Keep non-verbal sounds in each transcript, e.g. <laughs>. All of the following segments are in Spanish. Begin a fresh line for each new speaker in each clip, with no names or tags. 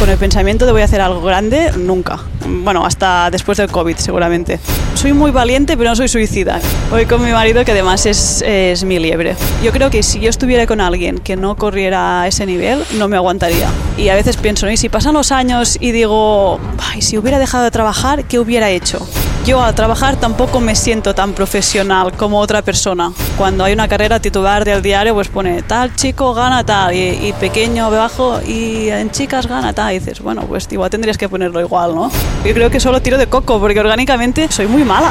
con el pensamiento de voy a hacer algo grande, nunca. Bueno, hasta después del COVID seguramente. Soy muy valiente, pero no soy suicida. Voy con mi marido, que además es, es mi liebre. Yo creo que si yo estuviera con alguien que no corriera a ese nivel, no me aguantaría. Y a veces pienso, y si pasan los años y digo, ay, si hubiera dejado de trabajar, ¿qué hubiera hecho? Yo al trabajar tampoco me siento tan profesional como otra persona. Cuando hay una carrera titular del diario, pues pone tal chico gana tal y, y pequeño bajo y en chicas gana tal. Y dices, bueno, pues igual tendrías que ponerlo igual, ¿no? Yo creo que solo tiro de coco porque orgánicamente soy muy mala.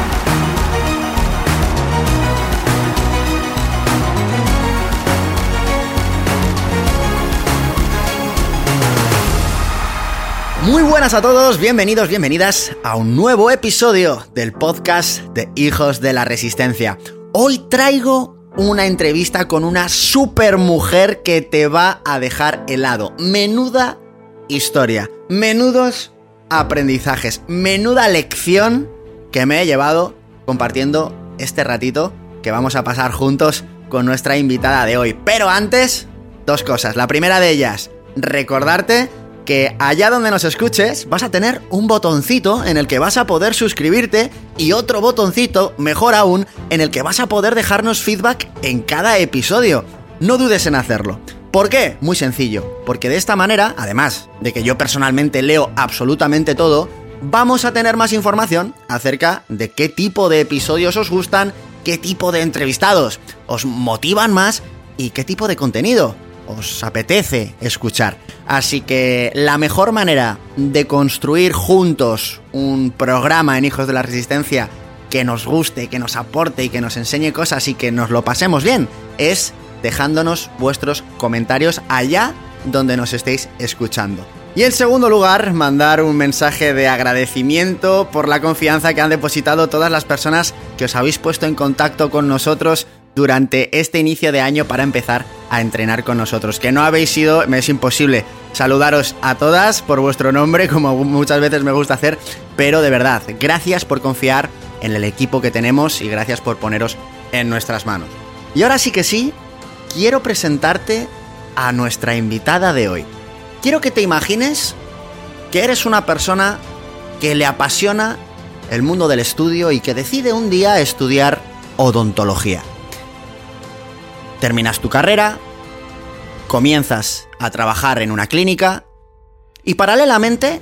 Muy buenas a todos, bienvenidos, bienvenidas a un nuevo episodio del podcast de Hijos de la Resistencia. Hoy traigo una entrevista con una super mujer que te va a dejar helado. Menuda historia, menudos aprendizajes, menuda lección que me he llevado compartiendo este ratito que vamos a pasar juntos con nuestra invitada de hoy. Pero antes, dos cosas. La primera de ellas, recordarte que allá donde nos escuches vas a tener un botoncito en el que vas a poder suscribirte y otro botoncito, mejor aún, en el que vas a poder dejarnos feedback en cada episodio. No dudes en hacerlo. ¿Por qué? Muy sencillo, porque de esta manera, además de que yo personalmente leo absolutamente todo, vamos a tener más información acerca de qué tipo de episodios os gustan, qué tipo de entrevistados os motivan más y qué tipo de contenido os apetece escuchar. Así que la mejor manera de construir juntos un programa en Hijos de la Resistencia que nos guste, que nos aporte y que nos enseñe cosas y que nos lo pasemos bien es dejándonos vuestros comentarios allá donde nos estéis escuchando. Y en segundo lugar, mandar un mensaje de agradecimiento por la confianza que han depositado todas las personas que os habéis puesto en contacto con nosotros durante este inicio de año para empezar a entrenar con nosotros. Que no habéis sido, me es imposible saludaros a todas por vuestro nombre, como <laughs> muchas veces me gusta hacer, pero de verdad, gracias por confiar en el equipo que tenemos y gracias por poneros en nuestras manos. Y ahora sí que sí, quiero presentarte a nuestra invitada de hoy. Quiero que te imagines que eres una persona que le apasiona el mundo del estudio y que decide un día estudiar odontología. Terminas tu carrera, comienzas a trabajar en una clínica y paralelamente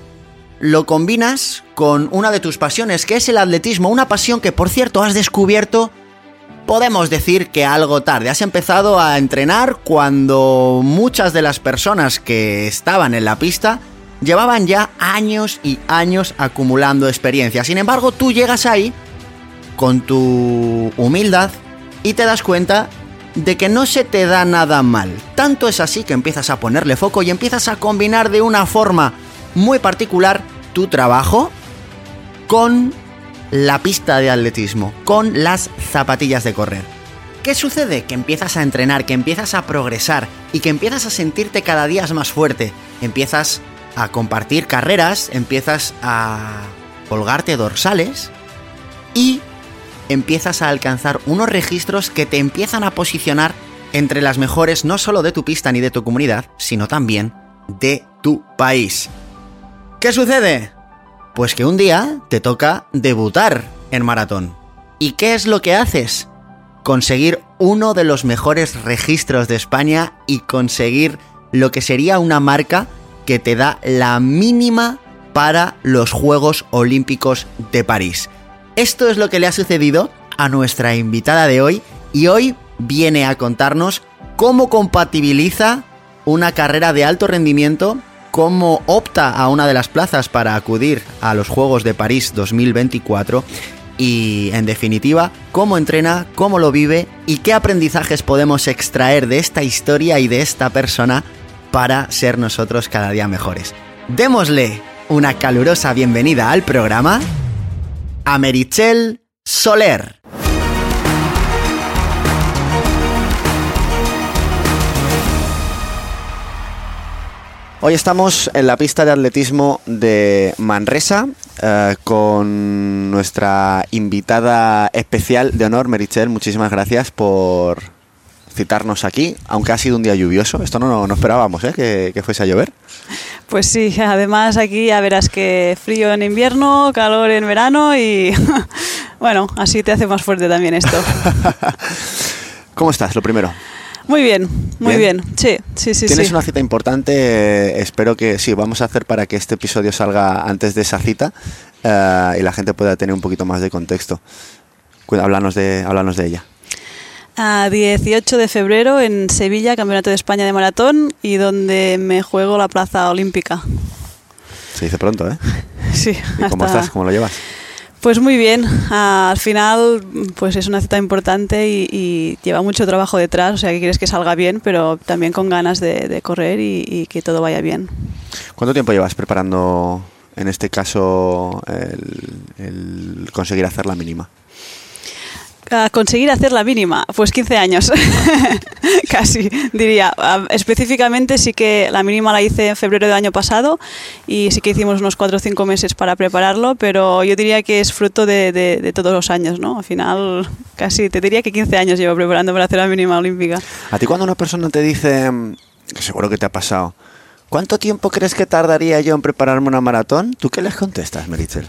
lo combinas con una de tus pasiones, que es el atletismo, una pasión que por cierto has descubierto, podemos decir que algo tarde. Has empezado a entrenar cuando muchas de las personas que estaban en la pista llevaban ya años y años acumulando experiencia. Sin embargo, tú llegas ahí con tu humildad y te das cuenta de que no se te da nada mal. Tanto es así que empiezas a ponerle foco y empiezas a combinar de una forma muy particular tu trabajo con la pista de atletismo, con las zapatillas de correr. ¿Qué sucede? Que empiezas a entrenar, que empiezas a progresar y que empiezas a sentirte cada día más fuerte. Empiezas a compartir carreras, empiezas a colgarte dorsales y empiezas a alcanzar unos registros que te empiezan a posicionar entre las mejores no solo de tu pista ni de tu comunidad, sino también de tu país. ¿Qué sucede? Pues que un día te toca debutar en maratón. ¿Y qué es lo que haces? Conseguir uno de los mejores registros de España y conseguir lo que sería una marca que te da la mínima para los Juegos Olímpicos de París. Esto es lo que le ha sucedido a nuestra invitada de hoy y hoy viene a contarnos cómo compatibiliza una carrera de alto rendimiento, cómo opta a una de las plazas para acudir a los Juegos de París 2024 y, en definitiva, cómo entrena, cómo lo vive y qué aprendizajes podemos extraer de esta historia y de esta persona para ser nosotros cada día mejores. Démosle una calurosa bienvenida al programa a Merichel Soler.
Hoy estamos en la pista de atletismo de Manresa eh, con nuestra invitada especial de honor, Merichel. Muchísimas gracias por citarnos aquí, aunque ha sido un día lluvioso. Esto no, no esperábamos, ¿eh? que, que fuese a llover.
Pues sí, además aquí ya verás que frío en invierno, calor en verano y <laughs> bueno, así te hace más fuerte también esto. <laughs>
¿Cómo estás? Lo primero.
Muy bien, muy bien. Sí, sí, sí.
Tienes
sí.
una cita importante. eh, espero que sí, vamos a hacer para que este episodio salga antes de esa cita eh, y la gente pueda tener un poquito más de contexto. Háblanos de, háblanos de ella.
A 18 de febrero en Sevilla, Campeonato de España de Maratón y donde me juego la plaza olímpica.
Se dice pronto, ¿eh? <laughs>
Sí,
¿Y cómo
hasta-
estás? ¿Cómo lo llevas?
Pues muy bien, al final pues es una cita importante y, y lleva mucho trabajo detrás, o sea que quieres que salga bien, pero también con ganas de, de correr y, y que todo vaya bien.
¿Cuánto tiempo llevas preparando, en este caso, el, el conseguir hacer la mínima?
Conseguir hacer la mínima, pues 15 años, <laughs> casi diría. Ah, Específicamente sí que la mínima la hice en febrero del año pasado y sí que hicimos unos 4 o 5 meses para prepararlo, pero yo diría que es fruto de, todos los años, ¿no? Al final casi te diría que 15 años llevo preparando para hacer la mínima olímpica.
A ti cuando una persona te dice, que seguro que te ha pasado, ¿cuánto tiempo crees que tardaría yo en prepararme una maratón? ¿Tú qué les contestas, Merichel?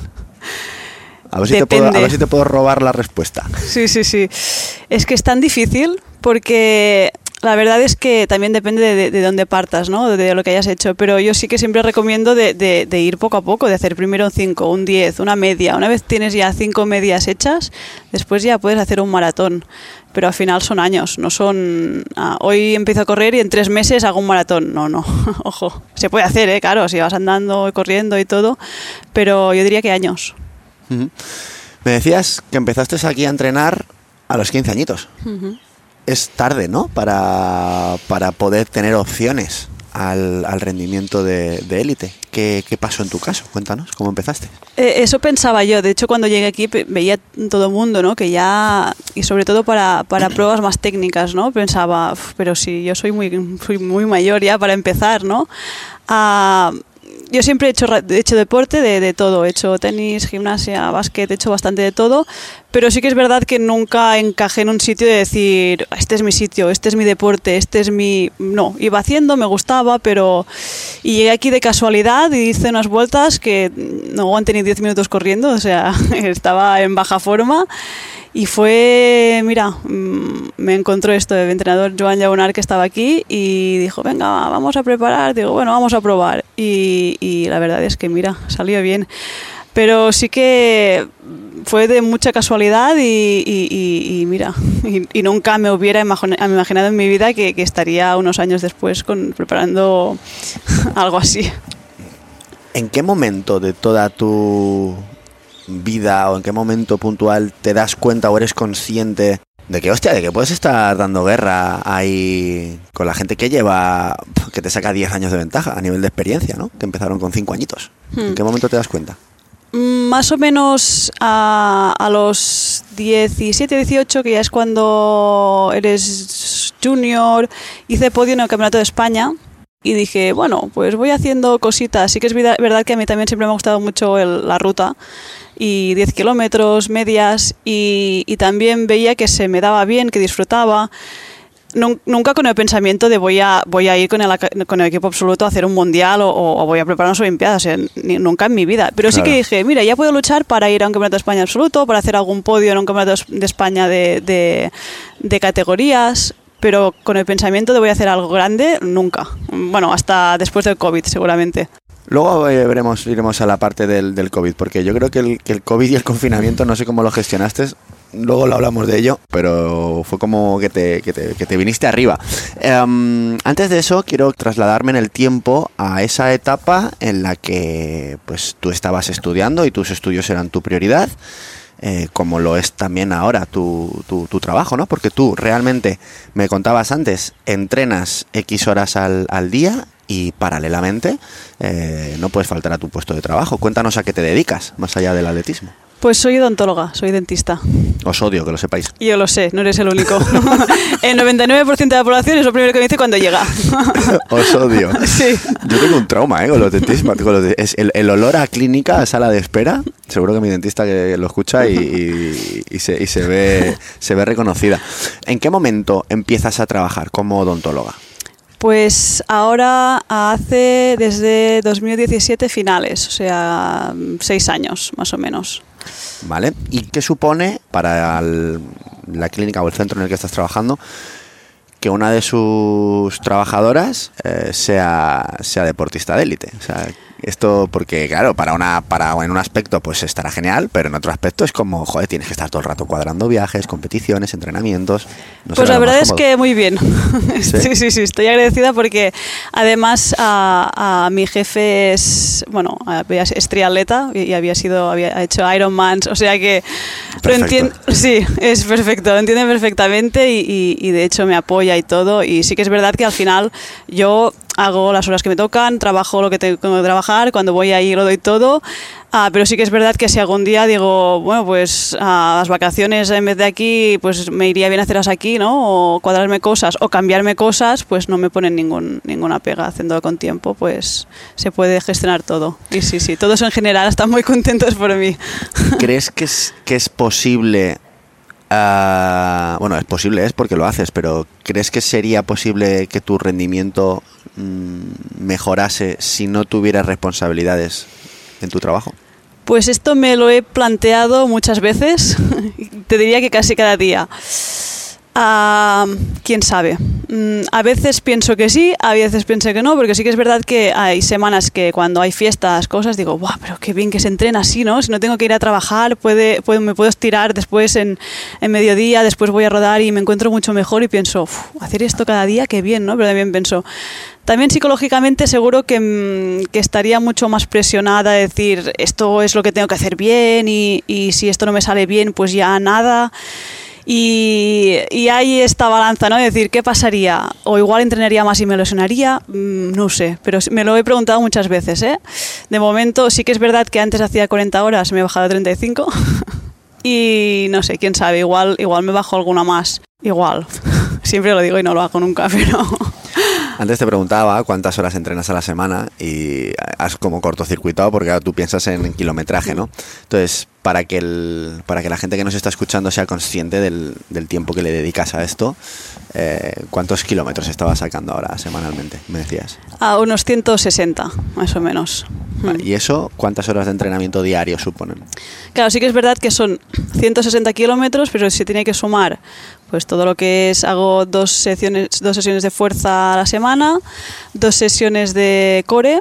A ver, si te puedo, a ver si te puedo robar la respuesta.
Sí, sí, sí. Es que es tan difícil porque la verdad es que también depende de, de dónde partas, ¿no? De lo que hayas hecho. Pero yo sí que siempre recomiendo de, de- de ir poco a poco, de hacer primero un 5, un 10, una media. Una vez tienes ya cinco medias hechas, después ya puedes hacer un maratón. Pero al final son años, no son... ah, hoy empiezo a correr y en tres meses hago un maratón. No, no, <laughs> ojo. Se puede hacer, ¿eh? Claro, si vas andando corriendo y todo. Pero yo diría que años.
Me decías que empezaste aquí a entrenar a los 15 añitos. Es tarde, ¿no? Para, para poder tener opciones al, al rendimiento de élite. ¿Qué, ¿Qué pasó en tu caso? Cuéntanos, ¿cómo empezaste?
Eh, eso pensaba yo. De hecho, cuando llegué aquí veía todo el mundo, ¿no? Que ya y sobre todo para, para <clears throat> pruebas más técnicas, ¿no? Pensaba, "Uf, pero si yo soy muy soy muy mayor ya para empezar, ¿no? Ah, yo siempre he hecho, he hecho deporte de, de todo, he hecho tenis, gimnasia, básquet, he hecho bastante de todo, pero sí que es verdad que nunca encajé en un sitio de decir, este es mi sitio, este es mi deporte, este es mi... No, iba haciendo, me gustaba, pero... Y llegué aquí de casualidad y hice unas vueltas que no aguanté ni 10 minutos corriendo, o sea, <laughs> estaba en baja forma. Y fue, mira, mm, me encontró esto el entrenador Joan Llagunar que estaba aquí y dijo, venga, vamos a preparar. Digo, bueno, vamos a probar. Y, y la verdad es que, mira, salió bien. Pero sí que fue de mucha casualidad y, y- y- mira, y, nunca me hubiera imaginado en mi vida que, que estaría unos años después con, preparando <laughs> algo así.
¿En qué momento de toda tu vida o en qué momento puntual te das cuenta o eres consciente de que, hostia, de que puedes estar dando guerra ahí con la gente que lleva, que te saca 10 años de ventaja a nivel de experiencia, ¿no? Que empezaron con 5 añitos. ¿En
Hmm.
qué momento te das cuenta?
Más o menos a, a los 17, 18, que ya es cuando eres junior, hice podio en el Campeonato de España y dije, bueno, pues voy haciendo cositas. Sí que es verdad que a mí también siempre me ha gustado mucho el- la ruta y 10 kilómetros, medias y, y también veía que se me daba bien, que disfrutaba. Nun- Nunca con el pensamiento de voy a, voy a ir con el, aca- con el equipo absoluto a hacer un mundial o, o voy a preparar unas Olimpiadas, ni- nunca en mi vida. Pero sí que dije, mira, ya puedo luchar para ir a un campeonato de España absoluto, para hacer algún podio en un campeonato de España de, de- de categorías, pero con el pensamiento de voy a hacer algo grande, nunca. Bueno, hasta después del COVID, seguramente.
Luego eh, veremos, iremos a la parte del, del COVID, porque yo creo que el, que el COVID y el confinamiento, no sé cómo lo gestionaste, luego lo hablamos de ello, pero fue como que te, que te, viniste arriba. Em, antes de eso, quiero trasladarme en el tiempo a esa etapa en la que pues, tú estabas estudiando y tus estudios eran tu prioridad. eh, como lo es también ahora tu, tu, tu trabajo, ¿no? Porque tú realmente, me contabas antes, entrenas X horas al, al día y paralelamente eh, no puedes faltar a tu puesto de trabajo. Cuéntanos a qué te dedicas, más allá del atletismo.
Pues soy odontóloga, soy dentista.
Os odio, que lo sepáis.
Yo lo sé, no eres el único. <laughs> el 99% de la población es lo primero que me dice cuando llega. <laughs>
Os odio.
Sí.
Yo tengo un trauma ¿eh? con los dentistas. con los de- es el, el olor a clínica, a sala de espera. Seguro que mi dentista que lo escucha y, y- y se, y se ve, se ve reconocida. ¿En qué momento empiezas a trabajar como odontóloga?
Pues ahora hace desde 2017 finales, o sea, seis años más o menos.
¿Vale? ¿Y qué supone para la clínica o el centro en el que estás trabajando que una de sus trabajadoras eh, sea, sea deportista de élite? O sea, esto porque, claro, para una para en un aspecto pues estará genial, pero en otro aspecto es como, joder, tienes que estar todo el rato cuadrando viajes, competiciones, entrenamientos. No
Pues la verdad es que muy bien. <laughs>
¿Sí?
¿Sí? sí, sí, estoy agradecida porque además a, a mi jefe es, bueno, es triatleta y había sido, había hecho Ironmans, o sea que lo sí, es perfecto, lo entiende perfectamente y, y- y de hecho me apoya y todo y sí que es verdad que al final yo hago las horas que me tocan, trabajo lo que tengo que trabajar, cuando voy ahí lo doy todo, ah, pero sí que es verdad que si algún día digo, bueno, pues a las vacaciones en vez de aquí, pues me iría bien hacerlas aquí, ¿no? O cuadrarme cosas o cambiarme cosas, pues no me ponen ningún, ninguna pega haciéndolo con tiempo, pues se puede gestionar todo. Y sí, sí, todos en general están muy contentos por mí.
¿Crees que es, que es posible... ah, bueno, es posible, es porque lo haces, pero ¿crees que sería posible que tu rendimiento mm, mejorase si no tuvieras responsabilidades en tu trabajo?
Pues esto me lo he planteado muchas veces, <laughs> te diría que casi cada día. Ah, ¿Quién sabe? Mm, a veces pienso que sí, a veces pienso que no, porque sí que es verdad que hay semanas que cuando hay fiestas, cosas, digo, ¡guau! Pero qué bien que se entrena así, ¿no? Si no tengo que ir a trabajar, puede, puedo- me puedo estirar después en, en mediodía, después voy a rodar y me encuentro mucho mejor y pienso, "Uf, hacer esto cada día, qué bien, ¿no? Pero también pienso, también psicológicamente seguro que, mm, que estaría mucho más presionada a decir esto es lo que tengo que hacer bien y, y si esto no me sale bien pues ya nada. Y, y hay esta balanza, ¿no? De decir, ¿qué pasaría? O igual entrenaría más y me lesionaría, Mm, no sé, pero me lo he preguntado muchas veces, ¿eh? De momento sí que es verdad que antes hacía 40 horas, me he bajado a 35 <laughs> y no sé, quién sabe, igual, igual me bajo alguna más, igual. <laughs> Siempre lo digo y no lo hago nunca, <laughs> pero...
Antes te preguntaba cuántas horas entrenas a la semana y has como cortocircuitado porque ahora tú piensas en kilometraje, ¿no? Entonces, para que, el, para que la gente que nos está escuchando sea consciente del, del tiempo que le dedicas a esto, eh, ¿cuántos kilómetros estabas sacando ahora semanalmente? Me decías.
A unos 160, más o menos.
Vale, ¿Y eso cuántas horas de entrenamiento diario suponen?
Claro, sí que es verdad que son 160 kilómetros, pero se tiene que sumar pues todo lo que es, hago dos sesiones, dos sesiones de fuerza a la semana, dos sesiones de core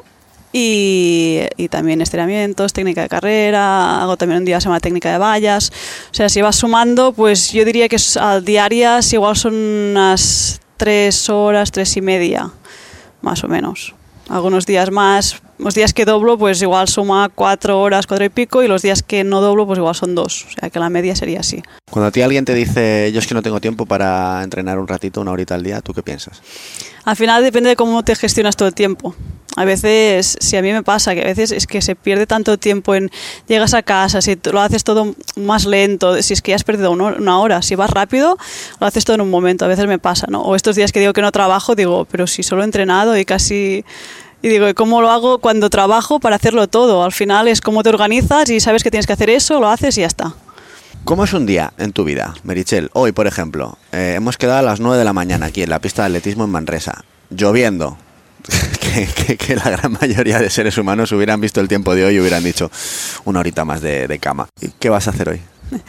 y, también estiramientos, técnica de carrera, hago también un día la semana técnica de vallas. O sea, si vas sumando, pues yo diría que a diarias igual son unas tres horas, tres y media, más o menos. Algunos días más, los días que doblo, pues igual suma cuatro horas, cuatro y pico, y los días que no doblo, pues igual son dos. O sea que la media sería así.
Cuando a ti alguien te dice, yo es que no tengo tiempo para entrenar un ratito, una horita al día, ¿tú qué piensas?
Al final depende de cómo te gestionas todo el tiempo. A veces, si a mí me pasa, que a veces es que se pierde tanto tiempo en llegas a casa, si lo haces todo más lento, si es que ya has perdido una una hora, si vas rápido, lo haces todo en un momento. A veces me pasa, ¿no? O estos días que digo que no trabajo, digo, pero si solo he entrenado y casi. Y digo, ¿y ¿cómo lo hago cuando trabajo para hacerlo todo? Al final es cómo te organizas y sabes que tienes que hacer eso, lo haces y ya está.
¿Cómo es un día en tu vida, Merichel? Hoy, por ejemplo, eh, hemos quedado a las 9 de la mañana aquí en la pista de atletismo en Manresa, lloviendo. <laughs> que, que- la gran mayoría de seres humanos hubieran visto el tiempo de hoy y hubieran dicho una horita más de, de cama. ¿Y ¿Qué vas a hacer hoy? <laughs>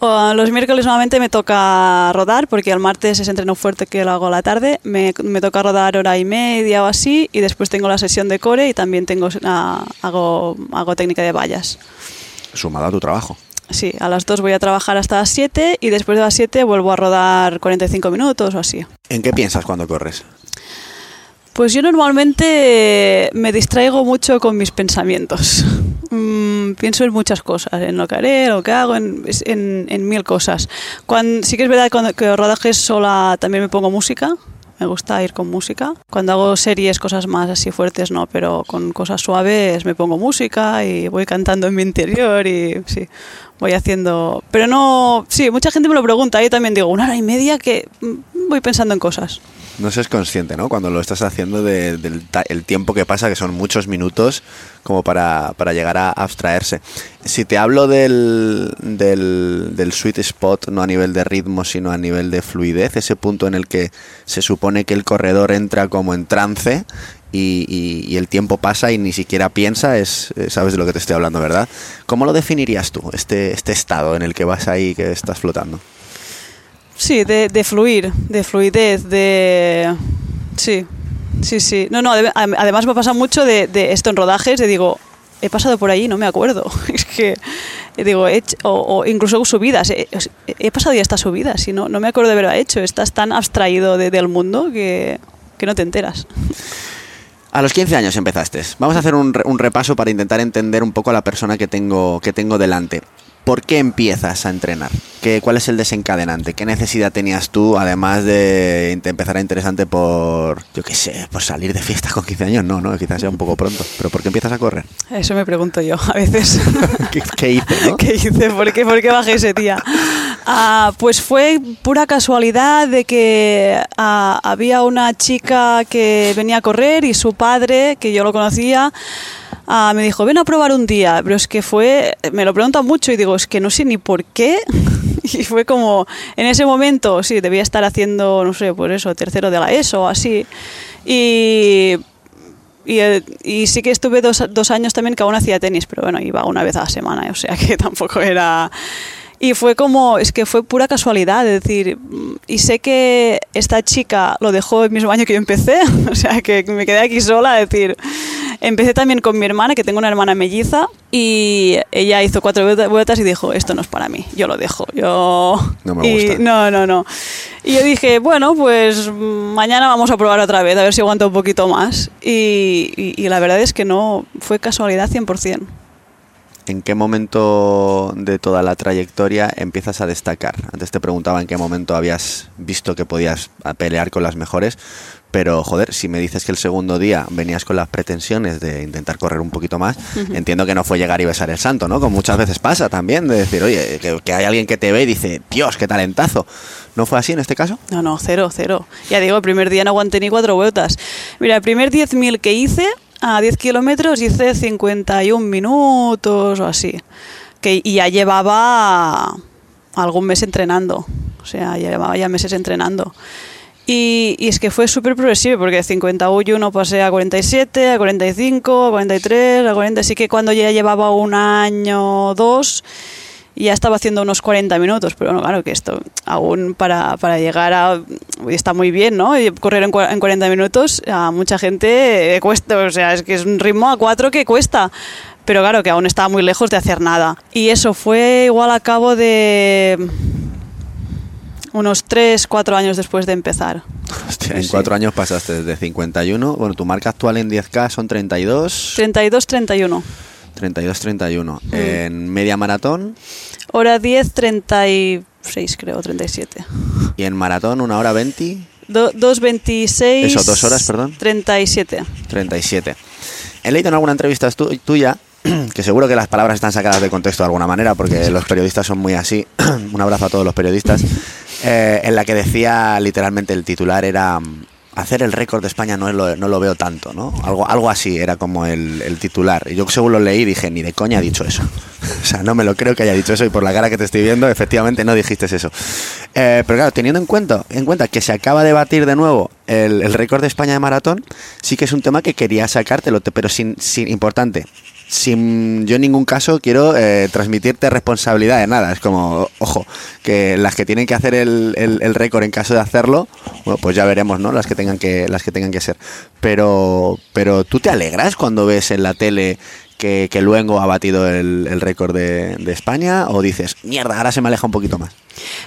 O, los miércoles normalmente me toca rodar, porque el martes es entreno fuerte que lo hago a la tarde. Me, me toca rodar hora y media o así, y después tengo la sesión de core y también tengo, ah, hago, hago técnica de vallas.
Sumado a tu trabajo.
Sí, a las 2 voy a trabajar hasta las 7 y después de las 7 vuelvo a rodar 45 minutos o así.
¿En qué piensas cuando corres?
Pues yo normalmente me distraigo mucho con mis pensamientos. <laughs> Mm, pienso en muchas cosas, en lo que haré, lo que hago, en, en- en mil cosas. Cuando, sí que es verdad que que rodajes sola también me pongo música, Me gusta ir con música. Cuando hago series, cosas más así fuertes no, pero con cosas suaves me pongo música y voy cantando en mi interior y sí, voy haciendo... Pero no... Sí, mucha gente me lo pregunta. Yo también digo, una hora y media que mm, voy pensando en cosas
no seas consciente, ¿no? Cuando lo estás haciendo del el tiempo que pasa, que son muchos minutos, como para, para llegar a abstraerse. Si te hablo del, del, del, sweet spot, no a nivel de ritmo, sino a nivel de fluidez, ese punto en el que se supone que el corredor entra como en trance y, y, el tiempo pasa y ni siquiera piensa, es, eh, sabes de lo que te estoy hablando, ¿verdad? ¿Cómo lo definirías tú, este, este estado en el que vas ahí, que estás flotando?
Sí, de, fluir, de fluidez, de... Sí, sí, sí. No, no, además me pasa mucho de, esto en rodajes, de digo, he pasado por ahí no me acuerdo. <laughs> es que, digo, he hecho, o, incluso subidas, he, he, pasado ya estas subidas y no, no me acuerdo de haberlo hecho. Estás tan abstraído de, del mundo que, que, no te enteras.
A los 15 años empezaste. Vamos a hacer un, un, repaso para intentar entender un poco a la persona que tengo, que tengo delante. ¿Por qué empiezas a entrenar? ¿Qué, ¿Cuál es el desencadenante? ¿Qué necesidad tenías tú, además de empezar a interesante por, yo qué sé, por salir de fiesta con 15 años? No, no, quizás sea un poco pronto. ¿Pero por qué empiezas a correr?
Eso me pregunto yo a veces. <laughs>
¿Qué, hice,
¿Qué hice? ¿Por qué, ¿Por qué bajé ese día? Ah, pues fue pura casualidad de que ah, había una chica que venía a correr y su padre, que yo lo conocía, Ah, me dijo, ven a probar un día, pero es que fue, me lo preguntan mucho y digo, es que no sé ni por qué. <laughs> y fue como, en ese momento, sí, debía estar haciendo, no sé, por eso, tercero de la ESO así. Y y, y, sí que estuve dos, dos, años también que aún hacía tenis, pero bueno, iba una vez a la semana, o sea <laughs> que tampoco era... Y fue como, es que fue pura casualidad, es decir, y sé que esta chica lo dejó el mismo año que yo empecé, <laughs> o sea que me quedé aquí sola, es decir, Empecé también con mi hermana, que tengo una hermana melliza, y ella hizo cuatro vueltas y dijo, esto no es para mí, yo lo dejo. Yo...
No me gusta.
no, no, no. Y yo dije, bueno, pues mañana vamos a probar otra vez, a ver si aguanta un poquito más. Y, y, y la verdad es que no, fue casualidad 100%.
¿En qué momento de toda la trayectoria empiezas a destacar? Antes te preguntaba en qué momento habías visto que podías pelear con las mejores, pero joder, si me dices que el segundo día venías con las pretensiones de intentar correr un poquito más, entiendo que no fue llegar y besar el santo, ¿no? Como muchas veces pasa también, de decir, oye, que, hay alguien que te ve y dice, Dios, qué talentazo. ¿No fue así en este caso?
No, no, cero, cero. Ya digo, el primer día no aguanté ni cuatro vueltas. Mira, el primer 10.000 que hice a 10 kilómetros hice 51 minutos o así. Que, y ya llevaba algún mes entrenando. O sea, ya llevaba ya meses entrenando. Y, y es que fue súper progresivo, porque de 51 pasé a 47, a 45, a 43, a 40. Así que cuando ya llevaba un año o dos ya estaba haciendo unos 40 minutos, pero bueno, claro que esto aún para, para llegar a... está muy bien, ¿no? Correr en, en 40 minutos a mucha gente cuesta, o sea, es que es un ritmo a 4 que cuesta pero claro que aún estaba muy lejos de hacer nada. Y eso fue igual a cabo de unos 3, 4 años después de empezar.
Hostia, en 4 años pasaste desde 51, bueno, tu marca actual en 10K son 32.
32, 31.
32-31. Mm. En media maratón.
Hora 10, 36 creo, 37.
¿Y en maratón una hora 20?
2.26.
Eso, dos horas, perdón.
37.
37. He leído en alguna entrevista tuya <clears throat> que seguro que las palabras están sacadas de contexto de alguna manera, porque los periodistas son muy así. <clears throat> Un abrazo a todos los periodistas. Eh, en la que decía literalmente el titular era hacer el récord de España no lo, no lo veo tanto, ¿no? Algo, algo así era como el, titular. Y yo según lo leí dije, ni de coña ha dicho eso. <laughs> o sea, no me lo creo que haya dicho eso y por la cara que te estoy viendo, efectivamente no dijiste eso. Eh, pero claro, teniendo en cuenta, en cuenta que se acaba de batir de nuevo el, el récord de España de maratón, sí que es un tema que quería sacártelo, pero sin, sin importante sin yo en ningún caso quiero eh, transmitirte responsabilidad de nada. Es como, ojo, que las que tienen que hacer el, el, récord en caso de hacerlo, bueno, pues ya veremos, ¿no? Las que tengan que, las que tengan que ser. Pero, pero tú te alegras cuando ves en la tele que, que Luengo ha batido el, el récord de, de, España o dices, mierda, ahora se me aleja un poquito más?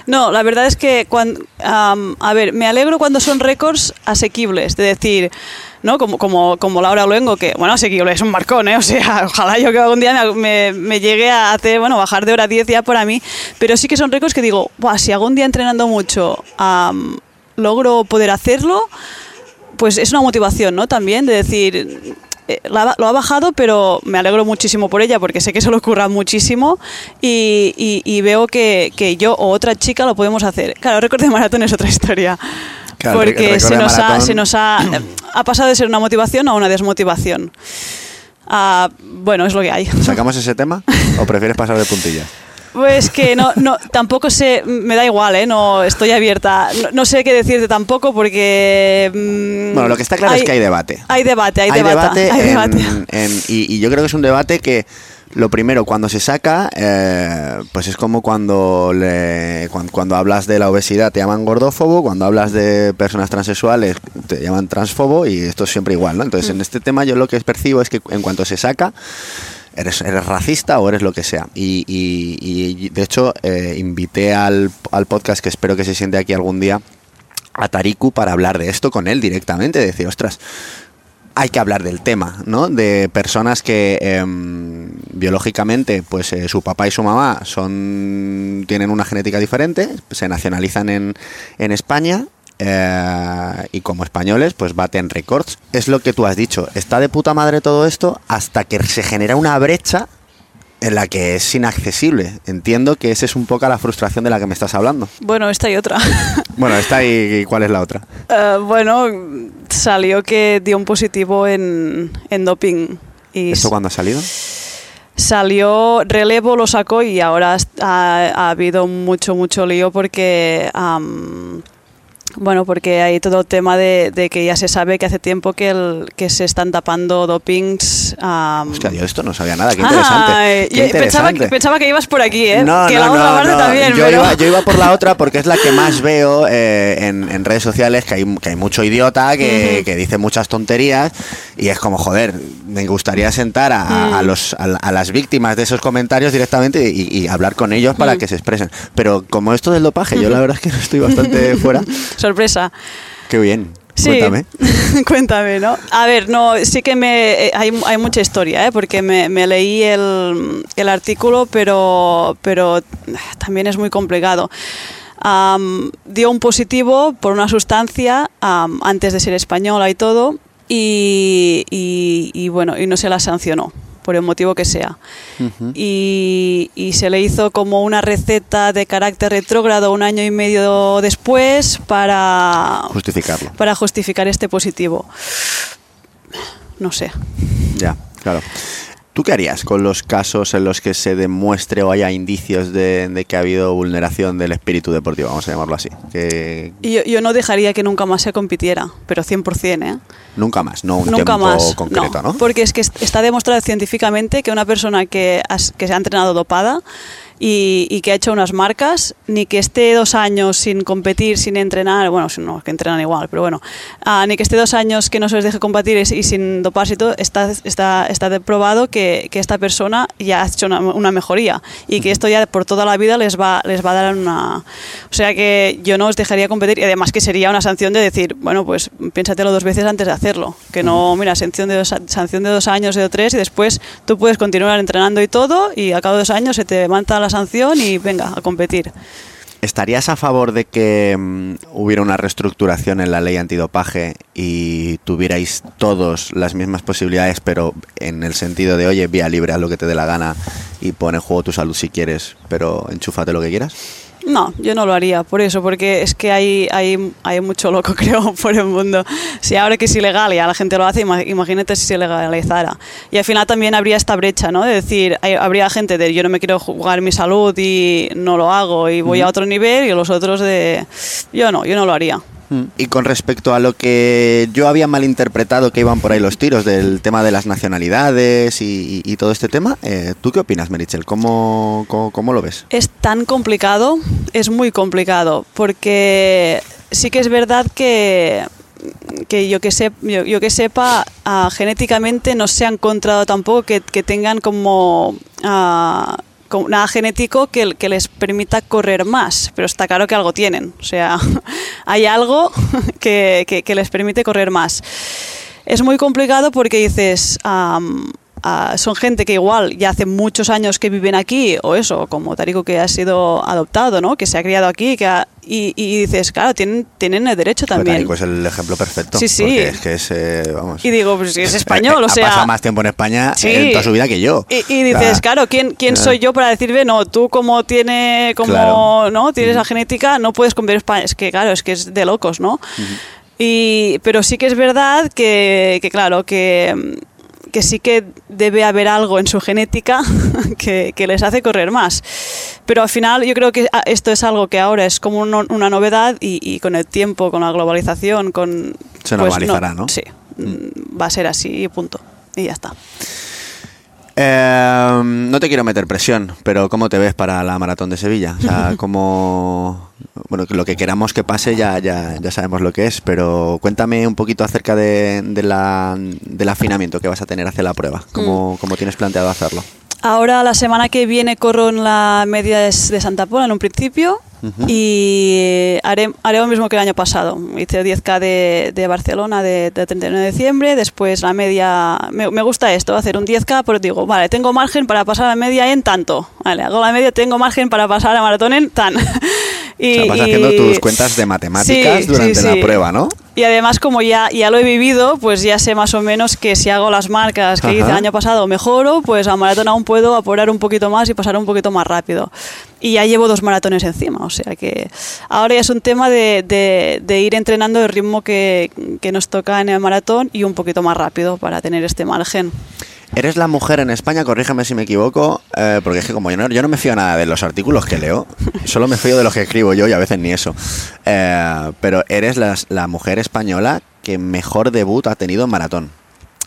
No, la verdad es que, cuando, um, a ver, me alegro cuando son récords asequibles, de decir, ¿no? Como, como, como Laura Luengo, que, bueno, asequible, es un marcón, ¿eh? O sea, <laughs> ojalá yo que algún día me, me, llegue a hacer, bueno, bajar de hora 10 ya para mí, pero sí que son récords que digo, Buah, si algún día entrenando mucho logro poder hacerlo, pues es una motivación, ¿no? También de decir, eh, lo ha bajado, pero me alegro muchísimo por ella porque sé que se lo ocurra muchísimo y, y- veo que, que yo o otra chica lo podemos hacer. Claro, récord de maratón es otra historia.
Claro,
porque se nos, ha, se nos ha, <clears throat> ha pasado de ser una motivación a una desmotivación. Ah, bueno, es lo que hay.
¿Sacamos ese tema o prefieres pasar de puntillas?
Pues que no, no, tampoco sé, me da igual, ¿eh? No, estoy abierta. No, no sé qué decirte tampoco porque... mm,
Bueno, lo que está claro es que hay debate.
Hay debate, hay, debate. hay
en-
debate.
en- y, y yo creo que es un debate que lo primero cuando se saca eh, pues es como cuando le, cuan- cuando, hablas de la obesidad te llaman gordófobo cuando hablas de personas transexuales te llaman transfobo y esto es siempre igual ¿no? entonces en este tema yo lo que percibo es que en cuanto se saca eres, eres racista o eres lo que sea. Y, y- y, de hecho eh, invité al, al podcast que espero que se siente aquí algún día a Tariku para hablar de esto con él directamente, de decir, ostras, hay que hablar del tema, ¿no? De personas que em, biológicamente, pues eh, su papá y su mamá son tienen una genética diferente, se nacionalizan en, en España eh, y como españoles, pues baten récords. Es lo que tú has dicho. Está de puta madre todo esto hasta que se genera una brecha en la que es inaccesible. Entiendo que esa es un poco la frustración de la que me estás hablando.
Bueno, esta y otra. <laughs>
Bueno, esta y, y ¿cuál es la otra?
Eh, bueno, salió que dio un positivo en, en doping. Y
¿Esto cuándo ha salido?
salió, relevo lo sacó y ahora ha, ha habido mucho, mucho lío porque... bueno, porque hay todo el tema de, de que ya se sabe que hace tiempo que, el, que se están tapando dopings. am,
Hostia, yo esto no sabía nada. Qué interesante.
Ay,
Qué
yo pensaba, que, pensaba que ibas por aquí, ¿eh?
No,
que
no,
la otra
no,
parte
no.
también,
yo,
pero...
iba, yo iba por la otra porque es la que más veo eh, en, en redes sociales, que hay, que hay mucho idiota que, dice muchas tonterías y es como, joder, me gustaría sentar a, a-
Mm.
a los, a, a las víctimas de esos comentarios directamente y, y hablar con ellos para
Mm.
que se expresen. Pero como esto del dopaje, yo la verdad es que estoy bastante <laughs> fuera.
Sorpresa.
Qué bien.
Sí,
Cuéntame. <laughs>
cuéntame, ¿no? A ver, no, sí que me, eh, hay, hay mucha historia, ¿eh? porque me, me leí el, el artículo, pero, pero también es muy complicado. Am, dio un positivo por una sustancia antes de ser española y todo, y, y- y bueno, y no se la sancionó, por el motivo que sea. Y, y se le hizo como una receta de carácter retrógrado un año y medio después para,
Justificarlo.
para justificar este positivo. No sé.
Ya, claro. ¿Tú qué harías con los casos en los que se demuestre o haya indicios de, de que ha habido vulneración del espíritu deportivo, vamos a llamarlo así? Que
Yo, yo no dejaría que nunca más se compitiera, pero 100%, ¿eh?
nunca más, no un
nunca
tiempo
más.
concreto, ¿no?
Porque es que est- está demostrado científicamente que una persona que, has- que se ha entrenado dopada y, y que ha hecho unas marcas, ni que esté dos años sin competir, sin entrenar, bueno, no, que entrenan igual, pero bueno, ah, ni que esté dos años que no se les deje competir y, y sin doparse y todo, está, está, está probado que, que esta persona ya ha hecho una, una mejoría y que esto ya por toda la vida les va, les va a dar una... O sea que yo no os dejaría competir y además que sería una sanción de decir, bueno, pues piénsatelo dos veces antes de hacerlo. Que no, mira, sanción de dos, sanción de dos años o tres y después tú puedes continuar entrenando y todo y a cabo de dos años se te levanta la sanción y venga, a competir.
¿Estarías a favor de que mm, hubiera una reestructuración en la ley antidopaje y tuvierais todos las mismas posibilidades, pero en el sentido de, oye, vía libre, haz lo que te dé la gana y pon en juego tu salud si quieres, pero enchúfate lo que quieras?
No, yo no lo haría, por eso, porque es que hay, hay, hay mucho loco, <laughs> creo, por el mundo. Si ahora que es ilegal y a la gente lo hace, ima- imagínate si se legalizara. Y al final también habría esta brecha, ¿no? De decir, hay- habría gente de yo no me quiero jugar mi salud y no lo hago y voy a otro nivel y los otros de yo no, yo no lo haría.
Y con respecto a lo que yo había malinterpretado que iban por ahí los tiros del tema de las nacionalidades y, todo este tema, eh, ¿tú qué opinas, Merichel? ¿Cómo, cómo, lo ves?
Es tan complicado, es muy complicado, porque sí que es verdad que, que yo, que sep- yo, que sepa, ah, genéticamente no se ha encontrado tampoco que, tengan como... ah, nada genético que, les permita correr más, pero está claro que algo tienen, o sea, <laughs> hay algo <laughs> que, les permite correr más. Es muy complicado porque dices, a- son gente que igual ya hace muchos años que viven aquí, o eso, como Tarico que ha sido adoptado, ¿no? Que se ha criado aquí, que ha- y, y dices, claro, tienen, tienen el derecho también.
Tarico es el ejemplo perfecto.
Sí, sí.
porque es que es, eh, vamos...
Y digo, pues si es <laughs> español, o sea...
Ha pasado más tiempo en España
Sí.
en toda su vida que yo.
Y, y dices, claro, ¿quién, quién soy yo para decirle, no, tú como tiene, como,
Claro.
¿no? Tienes la genética, no puedes comer España. Es que, claro, es que es de locos, ¿no? y, pero sí que es verdad que, que, claro, que, que sí que debe haber algo en su genética <laughs> que, que les hace correr más. Pero al final yo creo que ah, esto es algo que ahora es como una novedad y, y con el tiempo, con la globalización, con...
Se
pues,
normalizará, ¿no?
Sí, mm, va a ser así y punto. Y ya está.
Eh, no te quiero meter presión, pero ¿cómo te ves para la maratón de Sevilla? O sea, <laughs> como bueno, lo que queramos que pase ya, ya, ya sabemos lo que es, pero cuéntame un poquito acerca de, de la, del afinamiento que vas a tener hacia la prueba.
Mm.
¿Cómo, cómo tienes planteado hacerlo?
Ahora la semana que viene corro en la media de, de Santa Pola en un principio y haré, haré lo mismo que el año pasado. Hice 10K de, de Barcelona de, de 31 de diciembre, después la media... Me, me gusta esto, hacer un 10K, pero digo, vale, tengo margen para pasar la media en tanto. Vale, hago la media, tengo margen para pasar la maratón en tan. <laughs> y,
O sea, vas
y-
haciendo tus cuentas de matemáticas
Sí,
durante
sí,
la prueba, ¿no?
Y además, como ya, ya lo he vivido, pues ya sé más o menos que si hago las marcas que hice el año pasado mejoro, pues a maratón aún puedo apurar un poquito más y pasar un poquito más rápido. Y ya llevo dos maratones encima, o sea que ahora ya es un tema de, de- de ir entrenando el ritmo que, que nos toca en el maratón y un poquito más rápido para tener este margen.
Eres la mujer en España, corrígeme si me equivoco, eh, porque es que como yo no, yo no me fío nada de los artículos que leo, solo me fío de los que escribo yo y a veces ni eso. Eh, pero eres la, la mujer española que mejor debut ha tenido en maratón.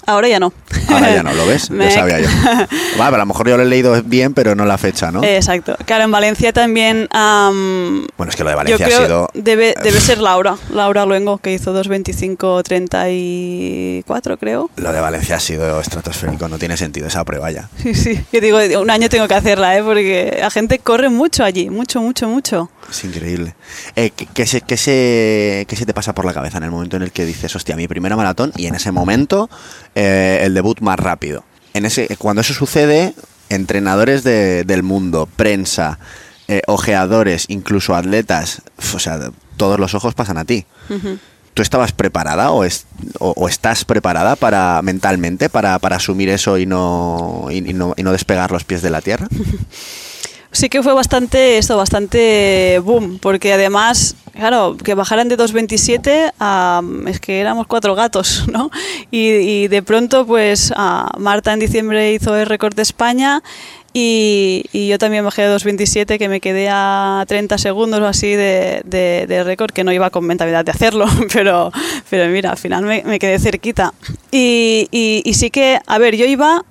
Ahora ya no.
Ahora ya <laughs> no, ¿lo ves?
Me-
Ya sabía yo. <laughs> Vale, pero a lo mejor yo lo he leído bien, pero no la fecha, ¿no?
Exacto. Claro, en Valencia también... am,
Bueno, es que lo de
Yo
Valencia
creo
ha sido...
debe, <laughs> debe ser Laura, Laura Luengo, que hizo 2.25.34, creo.
Lo de Valencia ha sido estratosférico, no tiene sentido esa prueba ya.
Sí, sí. Yo digo, un año tengo que hacerla, ¿eh? porque la gente corre mucho allí, mucho, mucho, mucho.
Es increíble. Eh, ¿qué, qué se, qué se- qué se te pasa por la cabeza en el momento en el que dices, hostia, mi primera maratón y en ese momento eh, el debut más rápido? En ese, cuando eso sucede, entrenadores de- del mundo, prensa, eh, ojeadores, incluso atletas, o sea, todos los ojos pasan a ti. ¿Tú estabas preparada o, es- o- o estás preparada para mentalmente para, para asumir eso y no, y, y no, y no despegar los pies de la tierra? <laughs>
Sí que fue bastante, esto, bastante boom, porque además, claro, que bajaran de 2.27 a, es que éramos cuatro gatos, <laughs> ¿no? Y, de pronto, pues, a Marta en diciembre hizo el récord de España y, yo también bajé de 2.27, que me quedé a 30 segundos o así de, récord, que no iba con mentalidad de hacerlo, <laughs> pero, pero mira, al final me, me quedé cerquita. Y, y- y sí que, a ver, yo iba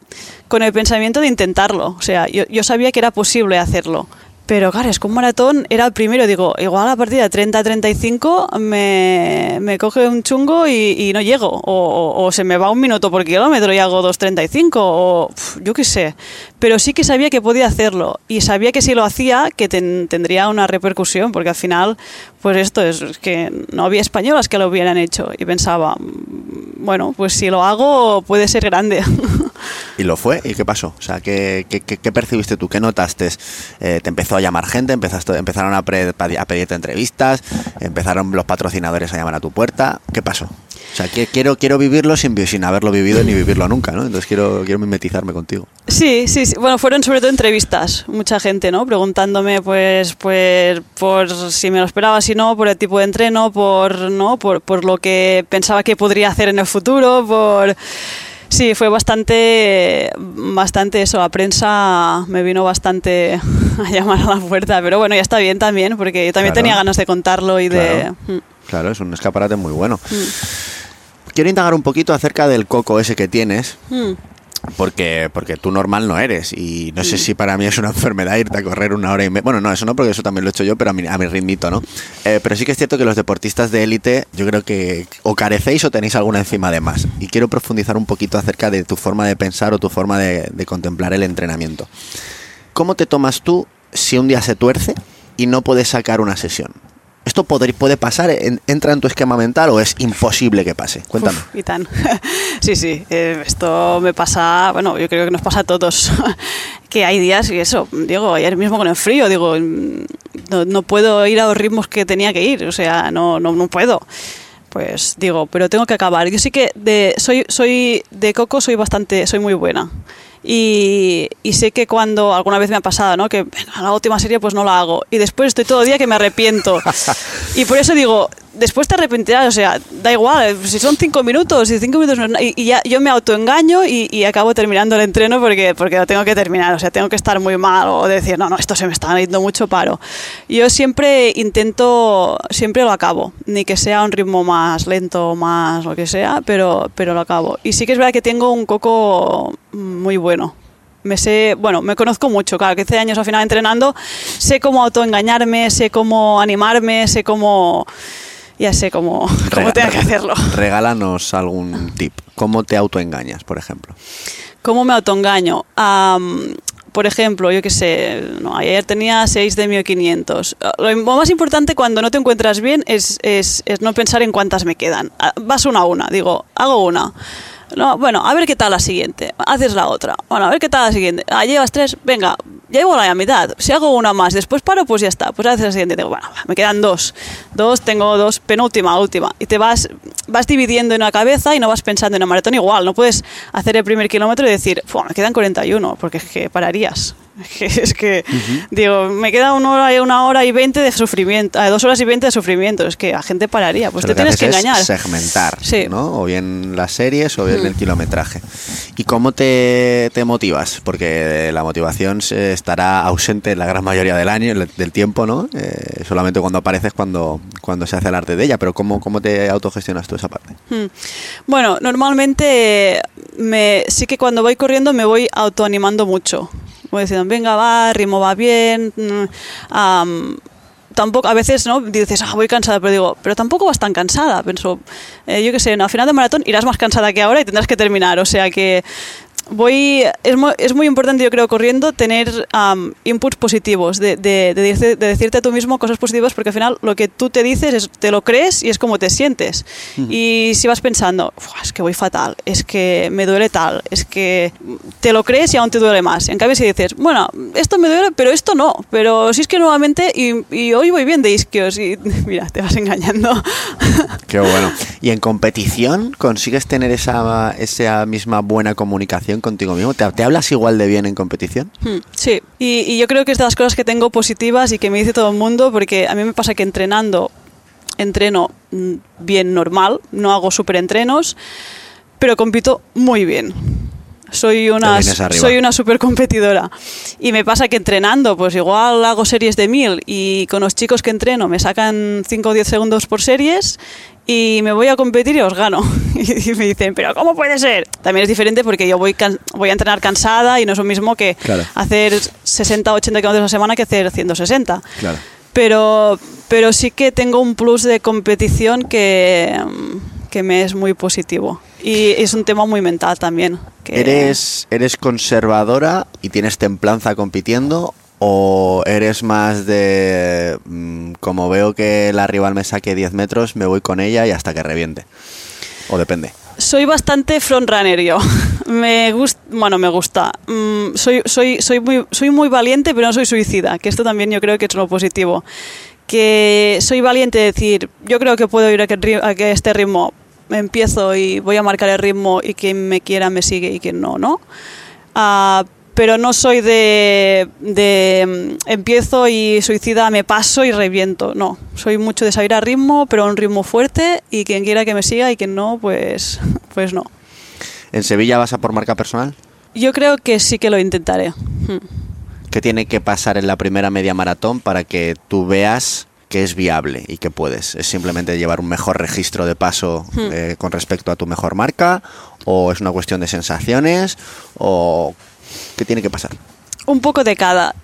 con el pensamiento de intentarlo. O sea, yo, sabía que era posible hacerlo. Pero claro, es que un maratón era el primero. Digo, igual a partir de 30-35 me, me coge un chungo y, y no llego. O, se me va un minuto por kilómetro y hago 2.35. O yo qué sé. Pero sí que sabía que podía hacerlo. Y sabía que si lo hacía, que ten- tendría una repercusión. Porque al final, pues esto es, es que no había españolas que lo hubieran hecho. Y pensaba, mm, bueno, pues si lo hago puede ser grande. <laughs>
Y lo fue, ¿y qué pasó? O sea, ¿qué, qué, qué- percibiste tú? ¿Qué notaste? Eh, ¿Te empezó a llamar gente? ¿Empezaste, ¿Empezaron a, pre- a pedirte entrevistas? ¿Empezaron los patrocinadores a llamar a tu puerta? ¿Qué pasó? O sea, que- quiero, quiero vivirlo sin, sin haberlo vivido ni vivirlo nunca, ¿no? Entonces quiero, quiero mimetizarme contigo.
Sí, sí, sí. Bueno, fueron sobre todo entrevistas, mucha gente, ¿no? Preguntándome, pues, pues, por si me lo esperaba, si no, por el tipo de entreno, por, ¿no? Por, por lo que pensaba que podría hacer en el futuro, por... Sí, fue bastante, bastante eso. La prensa me vino bastante <laughs> a llamar a la puerta, pero bueno, ya está bien también, porque yo también
Claro.
tenía ganas de contarlo y de...
Claro.
Mm.
Claro, es un escaparate muy bueno. Quiero indagar un poquito acerca del coco ese que tienes,
Mm.
Porque, porque tú normal no eres. Y no sé si para mí es una <laughs> enfermedad irte a correr una hora y media. Bueno, no, eso no, porque eso también lo he hecho yo, pero a mi, a mi ritmito, ¿no? Eh, pero sí que es cierto que los deportistas de élite, yo creo que o carecéis o tenéis alguna encima de más. Y quiero profundizar un poquito acerca de tu forma de pensar o tu forma de, de contemplar el entrenamiento. ¿Cómo te tomas tú si un día se tuerce y no puedes sacar una sesión? ¿Esto puede, puede pasar? ¿En- ¿Entra en tu esquema mental o es imposible que pase? Cuéntame.
Uf, y tan. sí, sí, eh, esto me pasa, bueno, yo creo que nos pasa a todos, <laughs> que hay días y eso, digo, ayer mismo con el frío, digo, mm, no, no puedo ir a los ritmos que tenía que ir, o sea, no, no, no puedo. Pues digo, pero tengo que acabar. Yo sí que de, soy, soy de coco, soy bastante, soy muy buena. Y, y sé que cuando alguna vez me ha pasado, ¿no? Que venga, la última serie pues no la hago. Y después estoy todo el día que me arrepiento. <laughs> y por eso digo, después te arrepentirás, o sea, da igual, si son cinco minutos, y cinco minutos no y, y ya yo me autoengaño y, y acabo terminando el entreno porque, porque lo tengo que terminar, o sea, tengo que estar muy mal o decir, no, no, esto se me está yendo mucho paro. Yo siempre intento, siempre lo acabo, ni que sea un ritmo más lento, más lo que sea, pero, pero lo acabo. Y sí que es verdad que tengo un coco muy bueno. Me sé, bueno, me conozco mucho, claro, que hace años al final entrenando, sé cómo autoengañarme, sé cómo animarme, sé cómo, ya sé cómo, <laughs> cómo tengo que hacerlo.
Regálanos algún tip. ¿Cómo te autoengañas, por ejemplo?
¿Cómo me autoengaño? Am, por ejemplo, yo qué sé, no, ayer tenía 6 de 1500. Ah, lo más importante cuando no te encuentras bien es, es- es no pensar en cuántas me quedan. Ah, Vas una a una, digo, hago una. No, bueno, a ver qué tal la siguiente. Haces la otra. Bueno, a ver qué tal la siguiente. Ah, llevas tres, venga, ya llevo la mitad. Si hago una más, después paro, pues ya está. Pues haces la siguiente. Digo, bueno, me quedan dos. Dos, tengo dos, penúltima, última. Y te vas, vas dividiendo en la cabeza y no vas pensando en la maratón igual. No puedes hacer el primer kilómetro y decir, "Fua, me quedan 41, porque que pararías. <laughs> Es que, es que, digo, me queda una hora y una hora y 20 de sufrimiento, eh, dos horas y 20 de sufrimiento. Es que la gente pararía. Pues
O sea,
te tienes que
haces es
engañar.
segmentar,
Sí.
¿no? O bien las series o bien el kilometraje. ¿Y cómo te, te motivas? Porque la motivación estará ausente la gran mayoría del año, el- del tiempo, ¿no? Eh, solamente cuando apareces cuando, cuando se hace el arte de ella. Pero ¿cómo, cómo te autogestionas tú esa parte?
Hmm. Bueno, normalmente me, sí que cuando voy corriendo me voy autoanimando mucho. Voy diciendo, venga, va, ritmo va bien. am, tampoco, a veces, ¿no? Dices, ah, voy cansada, pero digo, pero tampoco vas tan cansada. Pienso, eh, yo qué sé, al final de maratón irás más cansada que ahora y tendrás que terminar. O sea que voy es muy, es muy importante yo creo corriendo tener am, inputs positivos de, de, de dice- de decirte a tú mismo cosas positivas porque al final lo que tú te dices es, te lo crees y es como te sientes. Y si vas pensando "Fua, es que voy fatal es que me duele tal es que te lo crees y aún te duele más en cambio si dices bueno esto me duele pero esto no pero si es que nuevamente y, y hoy voy bien de isquios y <laughs> mira te vas engañando.
Qué bueno. ¿Y en competición consigues tener esa, esa misma buena comunicación contigo mismo? ¿Te, te hablas igual de bien en competición?
Hmm, Sí, y, y yo creo que es de las cosas que tengo positivas y que me dice todo el mundo, porque a mí me pasa que entrenando, entreno mm, bien normal, no hago superentrenos, pero compito muy bien. Soy una, soy una super competidora. Y me pasa que entrenando, pues igual hago series de mil y con los chicos que entreno me sacan 5 o 10 segundos por series y me voy a competir y os gano. <laughs> Y me dicen, pero ¿cómo puede ser? También es diferente porque yo voy, voy a entrenar cansada y no es lo mismo que
Claro.
hacer 60 o 80 kilómetros a la semana que hacer 160.
Claro.
Pero, pero sí que tengo un plus de competición que, que me es muy positivo. Y es un tema muy mental también. que-
¿Eres, ¿Eres conservadora y tienes templanza compitiendo? ¿O eres más de, mm, como veo que la rival me saque 10 metros, me voy con ella y hasta que reviente? ¿O depende?
Soy bastante frontrunner yo. <laughs> Me gusta, bueno, me gusta. Mm, soy, soy, soy, muy, soy muy valiente, pero no soy suicida, que esto también yo creo que es lo positivo. Que soy valiente de decir, yo creo que puedo ir a, que, a que este ritmo empiezo y voy a marcar el ritmo y quien me quiera me sigue y quien no, ¿no? Ah, pero no soy de, de mm, empiezo y suicida, me paso y reviento. No, soy mucho de salir a ritmo, pero a un ritmo fuerte y quien quiera que me siga y quien no, pues, <laughs> pues no.
¿En Sevilla vas a por marca personal?
Yo creo que sí que lo intentaré. Hmm.
¿Qué tiene que pasar en la primera media maratón para que tú veas que es viable y que puedes? ¿Es simplemente llevar un mejor registro de paso
Hmm.
eh, con respecto a tu mejor marca? ¿O es una cuestión de sensaciones? ¿O qué tiene que pasar?
Un poco de cada.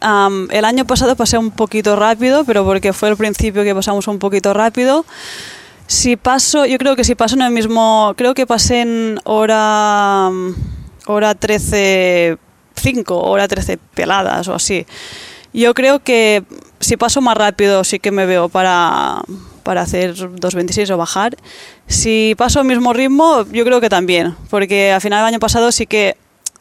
El año pasado pasé un poquito rápido, pero porque fue el principio que pasamos un poquito rápido. Si paso, yo creo que si paso en el mismo, creo que pasé en hora, hora 13, 5, hora 13 peladas o así. Yo creo que si paso más rápido sí que me veo para, para hacer 2.26 o bajar. Si paso al mismo ritmo, yo creo que también, porque al final del año pasado sí que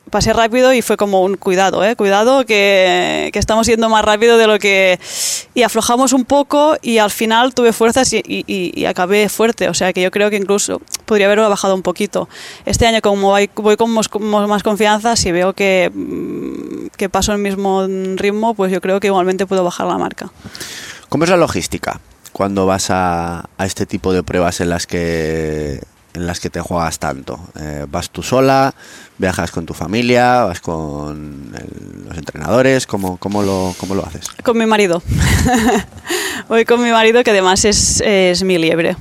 pasé rápido y fue como un cuidado, ¿eh? cuidado que, que estamos yendo más rápido de lo que... Y aflojamos un poco y al final tuve fuerzas y, y- y acabé fuerte, o sea que yo creo que incluso podría haberlo bajado un poquito. Este año como voy, con con más confianza, si veo que, mm, que paso el mismo ritmo, pues yo creo que igualmente puedo bajar la marca.
¿Cómo es la logística cuando vas a, a este tipo de pruebas en las que en las que te juegas tanto? Eh, ¿Vas tú sola? ¿Viajas con tu familia? ¿Vas con el- los entrenadores? ¿Cómo, cómo, lo, ¿Cómo lo haces?
Con mi marido. <laughs> Voy con mi marido, que además es, es mi liebre.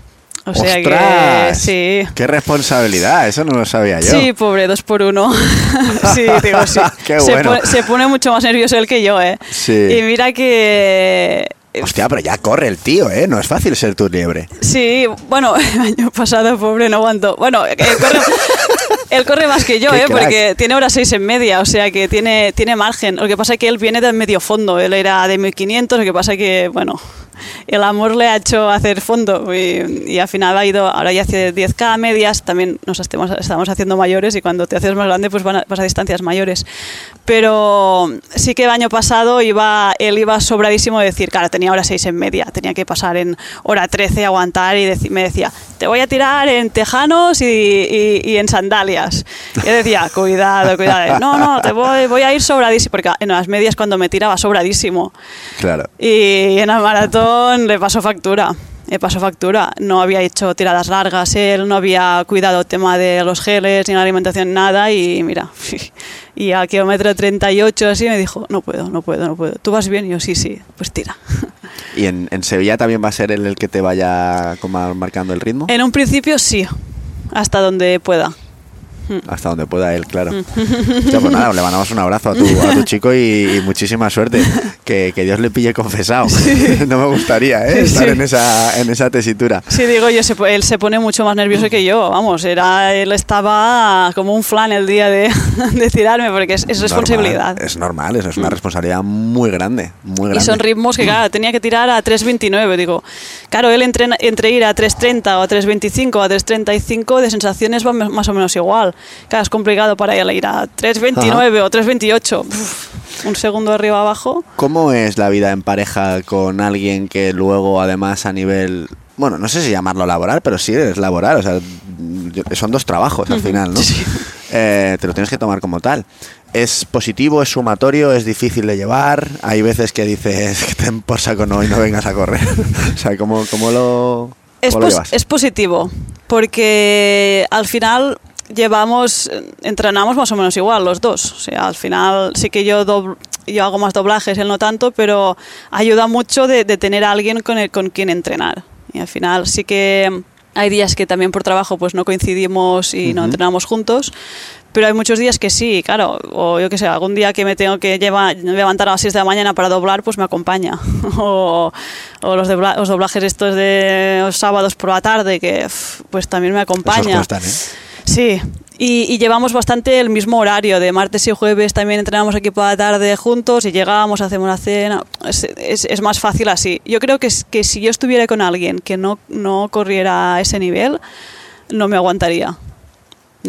O sea que
¡Ostras!
sí.
¡Qué responsabilidad! Eso no lo sabía yo.
Sí, pobre, dos por uno. <laughs> sí, digo, sí. <laughs>
Qué
se,
bueno.
pone, se pone mucho más nervioso él que yo, ¿eh?
Sí.
Y mira que...
Hostia, pero ya corre el tío, ¿eh? No es fácil ser tu liebre.
Sí, bueno, <laughs> el año pasado, pobre, no aguanto. Bueno, él corre, <laughs> él corre más que yo,
Qué
¿eh?
crack.
Porque tiene horas seis en media, o sea que tiene, tiene margen. Lo que pasa es que él viene del medio fondo, él era de 1500, lo que pasa es que, bueno, el amor le ha hecho hacer fondo y, y al final ha ido, ahora ya hace 10K medias, también nos estamos, estamos haciendo mayores y cuando te haces más grande pues van a- vas a distancias mayores. Pero sí que el año pasado iba, él iba sobradísimo de decir, claro, tenía hora 6 en media, tenía que pasar en hora 13, aguantar y deci- me decía, te voy a tirar en tejanos y, y- y en sandalias. Y yo decía, <laughs> cuidado, cuidado. No, no, te voy, voy a ir sobradísimo, porque en las medias cuando me tiraba sobradísimo.
Claro.
Y en el maratón le pasó factura. Le pasó factura. No había hecho tiradas largas él, no había cuidado el tema de los geles ni la alimentación, nada. Y mira, <laughs> y al kilómetro 38 así me dijo, no puedo, no puedo, no puedo. ¿Tú vas bien? Y yo, sí, sí, pues tira. <laughs>
¿Y en, en Sevilla también va a ser él el que te vaya como marcando el ritmo?
En un principio sí, hasta donde pueda.
Hasta donde pueda él, claro. Hostia, pues nada, le mandamos un abrazo a tu, a tu chico y, y muchísima suerte. Que, que Dios le pille confesado. <laughs> No me gustaría ¿eh? estar
Sí.
en, esa, en esa tesitura.
Sí, digo yo, se él se pone mucho más nervioso que yo, vamos, era, él estaba como un flan el día de, <laughs> de tirarme, porque es, es responsabilidad.
Normal, es normal, eso es una responsabilidad muy grande, muy
Y
grande.
son ritmos que, claro, tenía que tirar a 3.29. Digo, claro, él entre, entre ir a 3.30 o a 3.25 o a 3.35 de sensaciones va más o menos igual. Claro, es complicado para él ir a 3.29 o 3.28. Uf, Un segundo arriba abajo.
¿Cómo es la vida en pareja con alguien que luego, además, a nivel. Bueno, no sé si llamarlo laboral, pero sí es laboral. O sea, son dos trabajos al final, ¿no? Eh, te lo tienes que tomar como tal. ¿Es positivo, es sumatorio, es difícil de llevar? Hay veces que dices que ten por saco no y no vengas a correr. <laughs> o sea, ¿cómo, cómo lo,
Es,
lo llevas?
es positivo, porque al final llevamos, entrenamos más o menos igual los dos. O sea, al final sí que yo, dobl- yo hago más doblajes, él no tanto, pero ayuda mucho de, de tener a alguien con, el, con quien entrenar. Y al final sí que hay días que también por trabajo pues no coincidimos y no
Ujú.
entrenamos juntos. Pero hay muchos días que sí, claro. O yo qué sé, algún día que me tengo que lleva- levantar a las 6 de la mañana para doblar, pues me acompaña. <laughs> o o los, dobla- los doblajes estos de los sábados por la tarde, que pues también me
Esos
acompaña.
cuestan, ¿eh?
Sí, y, y llevamos bastante el mismo horario, de martes y jueves también entrenamos aquí por la tarde juntos y llegamos, hacemos la cena, es, es- más fácil así. Yo creo que, que si yo estuviera con alguien que no, no corriera a ese nivel, no me aguantaría.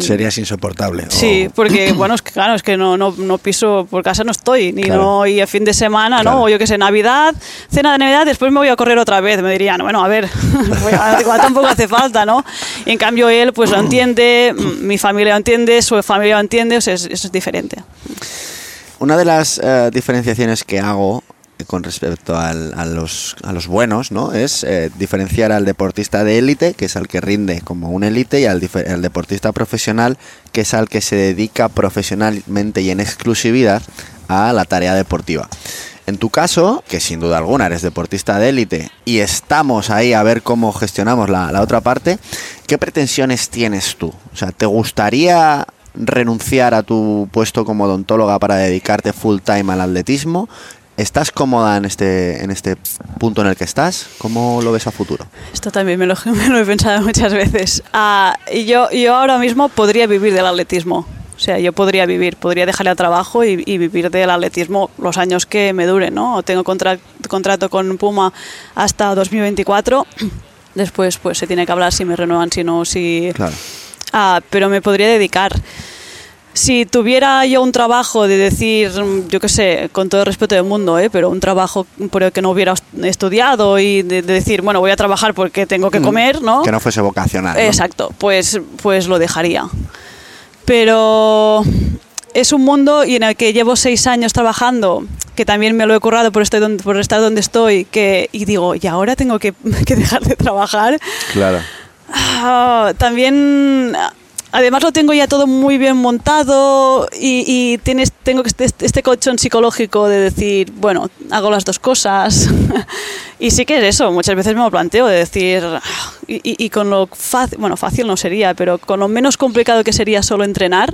Serías insoportable. o-
Sí, porque <clears throat> bueno, es que claro, es que no, no, no piso por casa no estoy, ni
Claro.
no, y a fin de semana,
Claro.
¿no? O yo que sé, Navidad, cena de Navidad, después me voy a correr otra vez. Me dirían, bueno, a ver, <laughs> igual tampoco hace falta, ¿no? Y en cambio él pues lo entiende, <clears throat> mi familia lo entiende, su familia lo entiende, o sea, es, es diferente.
Una de las eh, diferenciaciones que hago con respecto a, los, a los buenos, ¿no? Es eh, diferenciar al deportista de élite, que es al que rinde como un élite, y al deportista profesional, que es al que se dedica profesionalmente y en exclusividad a la tarea deportiva. En tu caso, que sin duda alguna eres deportista de élite y estamos ahí a ver cómo gestionamos la, la otra parte, ¿qué pretensiones tienes tú? O sea, ¿te gustaría renunciar a tu puesto como odontóloga para dedicarte full time al atletismo? ¿Estás cómoda en este, en este punto en el que estás? ¿Cómo lo ves a futuro?
Esto también me lo, <laughs> me lo he pensado muchas veces. Y yo, yo ahora mismo podría vivir del atletismo. O sea, yo podría vivir, podría dejar el trabajo y, y vivir del atletismo los años que me dure, ¿no? Tengo contra- contrato con Puma hasta 2024. <clears throat> Después, pues se tiene que hablar si me renuevan, si no, si...
Claro.
Ah, pero me podría dedicar. Si tuviera yo un trabajo de decir, mm, yo qué sé, con todo el respeto del mundo, ¿eh? pero un trabajo por el que no hubiera estudiado y de, de decir, bueno, voy a trabajar porque tengo que comer, ¿no?
Que no fuese vocacional. ¿no?
Exacto, pues, pues lo dejaría. Pero es un mundo y en el que llevo seis años trabajando, que también me lo he currado por, estoy donde, por estar donde estoy, que, y digo, y ahora tengo que, <laughs> que dejar de trabajar.
Claro.
Ah, también, además lo tengo ya todo muy bien montado y, tienes, tengo este, este colchón psicológico de decir, bueno, hago las dos cosas. <laughs> y sí que es eso, muchas veces me lo planteo, de decir, ah, y, con lo fácil, bueno, fácil no sería, pero con lo menos complicado que sería solo entrenar.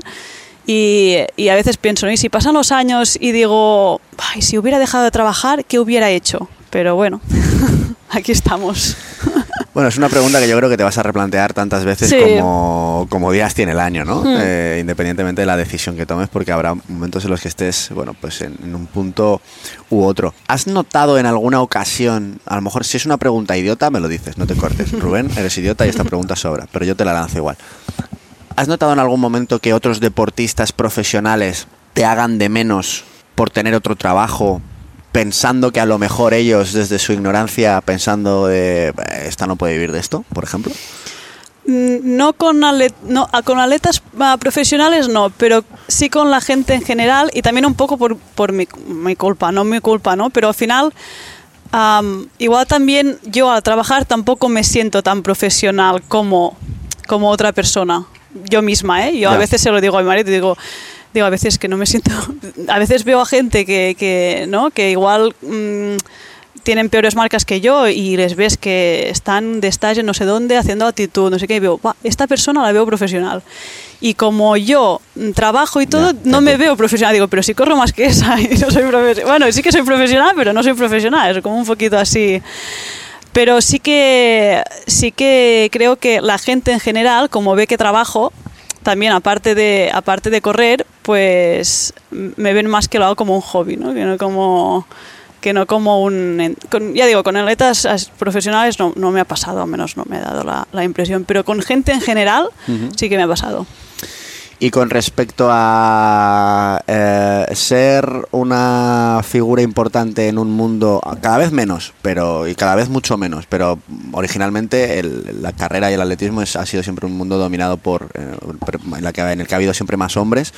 Y, a veces pienso, y si pasan los años y digo, ay, si hubiera dejado de trabajar, ¿qué hubiera hecho? Pero bueno, <laughs> aquí estamos. <laughs>
Bueno, es una pregunta que yo creo que te vas a replantear tantas veces
Sí.
como, como días tiene el año, ¿no? Eh, independientemente de la decisión que tomes, porque habrá momentos en los que estés, bueno, pues en, en un punto u otro. ¿Has notado en alguna ocasión, a lo mejor si es una pregunta idiota, me lo dices, no te cortes. <laughs> Rubén, eres idiota y esta pregunta sobra, pero yo te la lanzo igual. ¿Has notado en algún momento que otros deportistas profesionales te hagan de menos por tener otro trabajo, pensando que a lo mejor ellos desde su ignorancia, pensando de, "Eh, esta no puede vivir de esto, por ejemplo?
Mm, No con, ale- no, a- con atletas ah, profesionales no, pero sí con la gente en general y también un poco por, por mi, mi culpa, no mi culpa, ¿no? Pero al final, am, igual también yo al trabajar tampoco me siento tan profesional como, como otra persona, yo misma, ¿eh? Yo a
Ya.
veces se lo digo a mi marido, digo, digo a veces que no me siento, <laughs> a veces veo a gente que, que ¿no? Que igual... mm, tienen peores marcas que yo y les ves que están de stage en no sé dónde haciendo actitud, no sé qué, y veo, "Buah, esta persona la veo profesional. Y como yo mm, trabajo y todo, no me veo profesional. Digo, pero si corro más que esa <laughs> y no soy profesional. Bueno, sí que soy profesional, pero no soy profesional. Es como un poquito así. Pero sí que, sí que creo que la gente en general, como ve que trabajo, también aparte de, aparte de correr, pues me ven más que lo hago como un hobby, ¿no? Que no como que no como un... con- ya digo, con atletas as- profesionales no, no me ha pasado, al menos no me ha dado la, la impresión, pero con gente en general sí que me ha pasado.
Y con respecto a eh, ser una figura importante en un mundo, cada vez menos, pero y cada vez mucho menos, pero originalmente el- la carrera y el atletismo ha sido siempre un mundo dominado por, eh, en, la que, en el que ha habido siempre más hombres.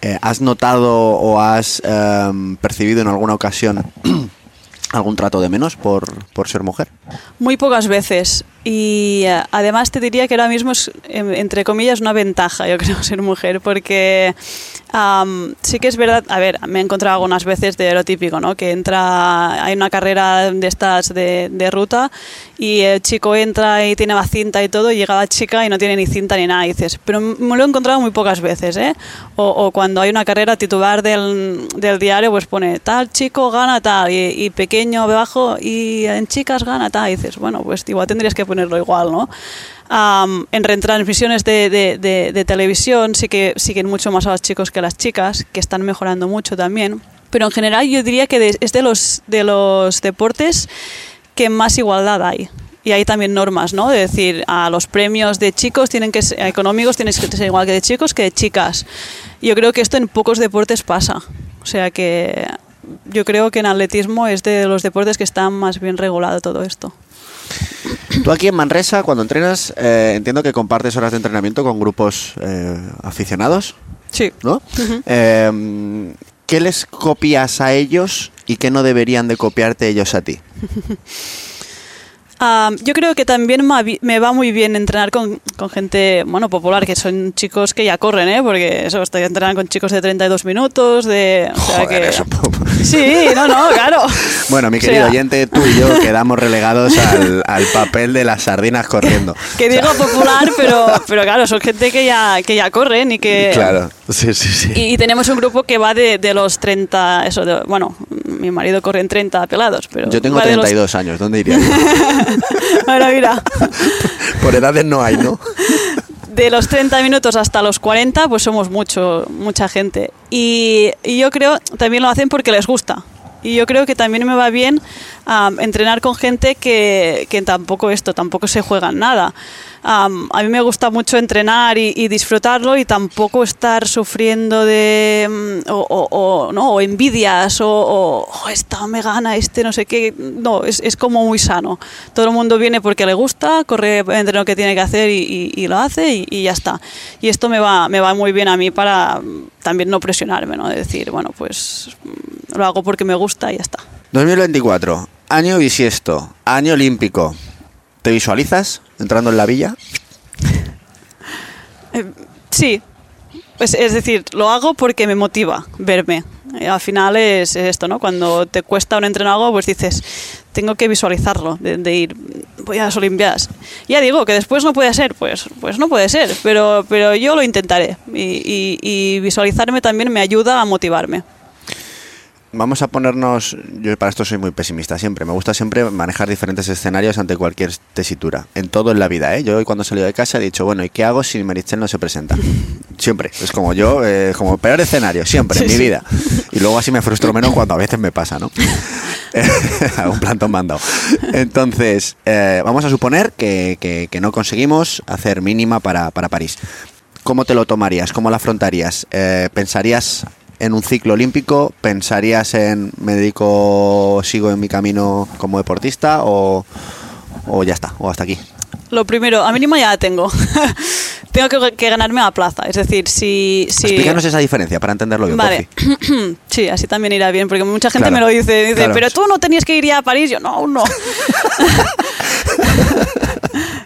Eh, ¿Has notado o has percibido en alguna ocasión algún trato de menos por, por ser mujer?
Muy pocas veces. Y eh, además te diría que ahora mismo es, em, entre comillas, una ventaja, yo creo, <laughs> ser mujer, porque sí que es verdad, a ver, me he encontrado algunas veces de lo típico, ¿no? Que entra, hay una carrera de estas de, de ruta y el chico entra y tiene la cinta y todo, y llega la chica y no tiene ni cinta ni nada, y dices, pero me lo he encontrado muy pocas veces, ¿eh? O, cuando hay una carrera titular del, del diario, pues pone, tal chico gana tal, y, pequeño abajo, y en chicas gana tal, y dices, bueno, pues igual tendrías que ponerlo igual, ¿no? Am, en retransmisiones de, de- de- de televisión sí que siguen mucho más a los chicos que a las chicas, que están mejorando mucho también. Pero en general yo diría que es de los, de los deportes que más igualdad hay. Y hay también normas, ¿no? De decir, a los premios de chicos tienen que ser, económicos tienen que ser igual que de chicos que de chicas. Yo creo que esto en pocos deportes pasa. O sea que yo creo que en atletismo es de los deportes que está más bien regulado todo esto.
Tú aquí en Manresa, cuando entrenas, eh, entiendo que compartes horas de entrenamiento con grupos eh, aficionados,
Sí.
¿no? Eh, ¿Qué les copias a ellos y qué no deberían de copiarte ellos a ti? <laughs>
Ah, yo creo que también me va muy bien entrenar con, con gente bueno popular, que son chicos que ya corren, ¿eh? porque eso, estoy entrenando con chicos de 32 minutos, de... o sea
Joder,
que-
eso,
Sí, no, no, claro. <laughs>
Bueno, mi
O sea,
querido oyente, tú y yo quedamos relegados al, al papel de las sardinas corriendo. <laughs>
Que digo popular, <laughs> pero, pero claro, son gente que ya, que ya corren y que...
Claro, sí, sí, sí.
Y, y tenemos un grupo que va de, de los 30, eso, de- bueno, mi marido corre en 30 pelados, pero...
Yo tengo
va de los-
32 años, ¿dónde iría?
Bueno, <laughs> mira, <laughs>
Por edades no hay, ¿no?
de los 30 minutos hasta los 40, pues somos mucho, mucha gente. Y, y yo creo también lo hacen porque les gusta. Y yo creo que también me va bien um, entrenar con gente que, que tampoco esto, tampoco se juegan nada. Um, a mí me gusta mucho entrenar y, y disfrutarlo y tampoco estar sufriendo de mm, o, o- o, ¿no? o envidias o, o "Oh, esta me gana, este no sé qué. No, es, es como muy sano. Todo el mundo viene porque le gusta, corre entre lo que tiene que hacer y, y- y lo hace y, y ya está. Y esto me va, me va muy bien a mí para mm, también no presionarme, ¿no? De decir, bueno, pues mm, lo hago porque me gusta y ya está.
2024, año bisiesto, año olímpico. ¿Te visualizas entrando en la villa?
Sí, pues, es decir, lo hago porque me motiva verme. Eh, al final es, es esto, ¿no? Cuando te cuesta un entreno algo, pues dices, tengo que visualizarlo, de, ir, voy a las Olimpiadas. Ya digo que después no puede ser, pues, pues no puede ser, pero, pero yo lo intentaré. Y visualizarme también me ayuda a motivarme.
Vamos a ponernos, yo para esto soy muy pesimista siempre, me gusta siempre manejar diferentes escenarios ante cualquier tesitura, en todo en la vida, ¿eh? Yo hoy cuando he salido de casa he dicho, bueno, ¿y qué hago si Meritxell no se presenta? <laughs> Siempre, es como yo, eh, como peor escenario, siempre en mi
sí.
vida. Y luego así me frustro menos cuando a veces me pasa, ¿no? <laughs> <laughs> un plantón mandado. Entonces, eh, vamos a suponer que, que- que no conseguimos hacer mínima para, para París. ¿Cómo te lo tomarías? ¿Cómo lo afrontarías? Eh, ¿Pensarías en un ciclo olímpico? ¿Pensarías en me dedico, sigo en mi camino como deportista o, o ya está, o hasta aquí?
Lo primero, a mínima ya la tengo. <laughs> tengo que, que ganarme la plaza. Es decir, si... si
Explícanos esa diferencia para entenderlo bien,
Vale, <clears throat> sí, así también irá bien, porque mucha gente
Claro,
me lo dice, dice,
claro.
pero tú no tenías que ir ya a París, yo no, aún no. <laughs>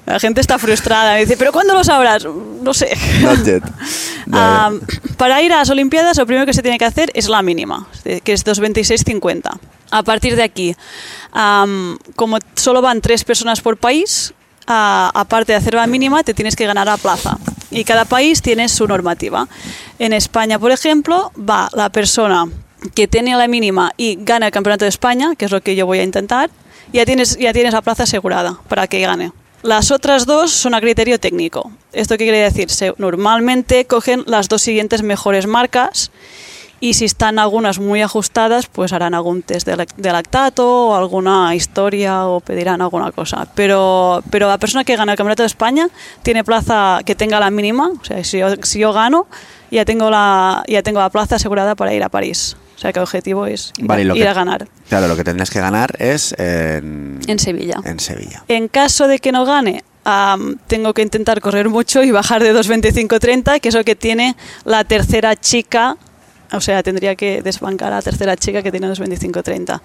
La gente está frustrada, me dice, pero ¿cuándo lo sabrás? No sé.
Not yet. <laughs> Ya,
Am, para ir a las Olimpiadas, lo primero que se tiene que hacer es la mínima, que es 226.50. A partir de aquí, am, como solo van tres personas por país, a- aparte de hacer la mínima, te tienes que ganar a plaza. Y cada país tiene su normativa. En España, por ejemplo, va la persona que tiene la mínima y gana el campeonato de España, que es lo que yo voy a intentar, ya tienes, ya tienes la plaza asegurada para que gane. Las otras dos son a criterio técnico. ¿Esto qué quiere decir? Se- normalmente cogen las dos siguientes mejores marcas y si están algunas muy ajustadas, pues harán algún test de, lac- de lactato o alguna historia o pedirán alguna cosa. Pero, pero la persona que gana el Campeonato de España tiene plaza que tenga la mínima. O sea, si yo, si yo gano, ya tengo, la, ya tengo la plaza asegurada para ir a París. O sea, que el objetivo es ir,
Vale,
a,
lo
ir
que-
a ganar
Claro, lo que tendrías que ganar es en,
en Sevilla.
en Sevilla.
En caso de que no gane, tengo que intentar correr mucho y bajar de 2.25.30, que es lo que tiene la tercera chica. O sea, tendría que desbancar a la tercera chica que tiene 2.25.30.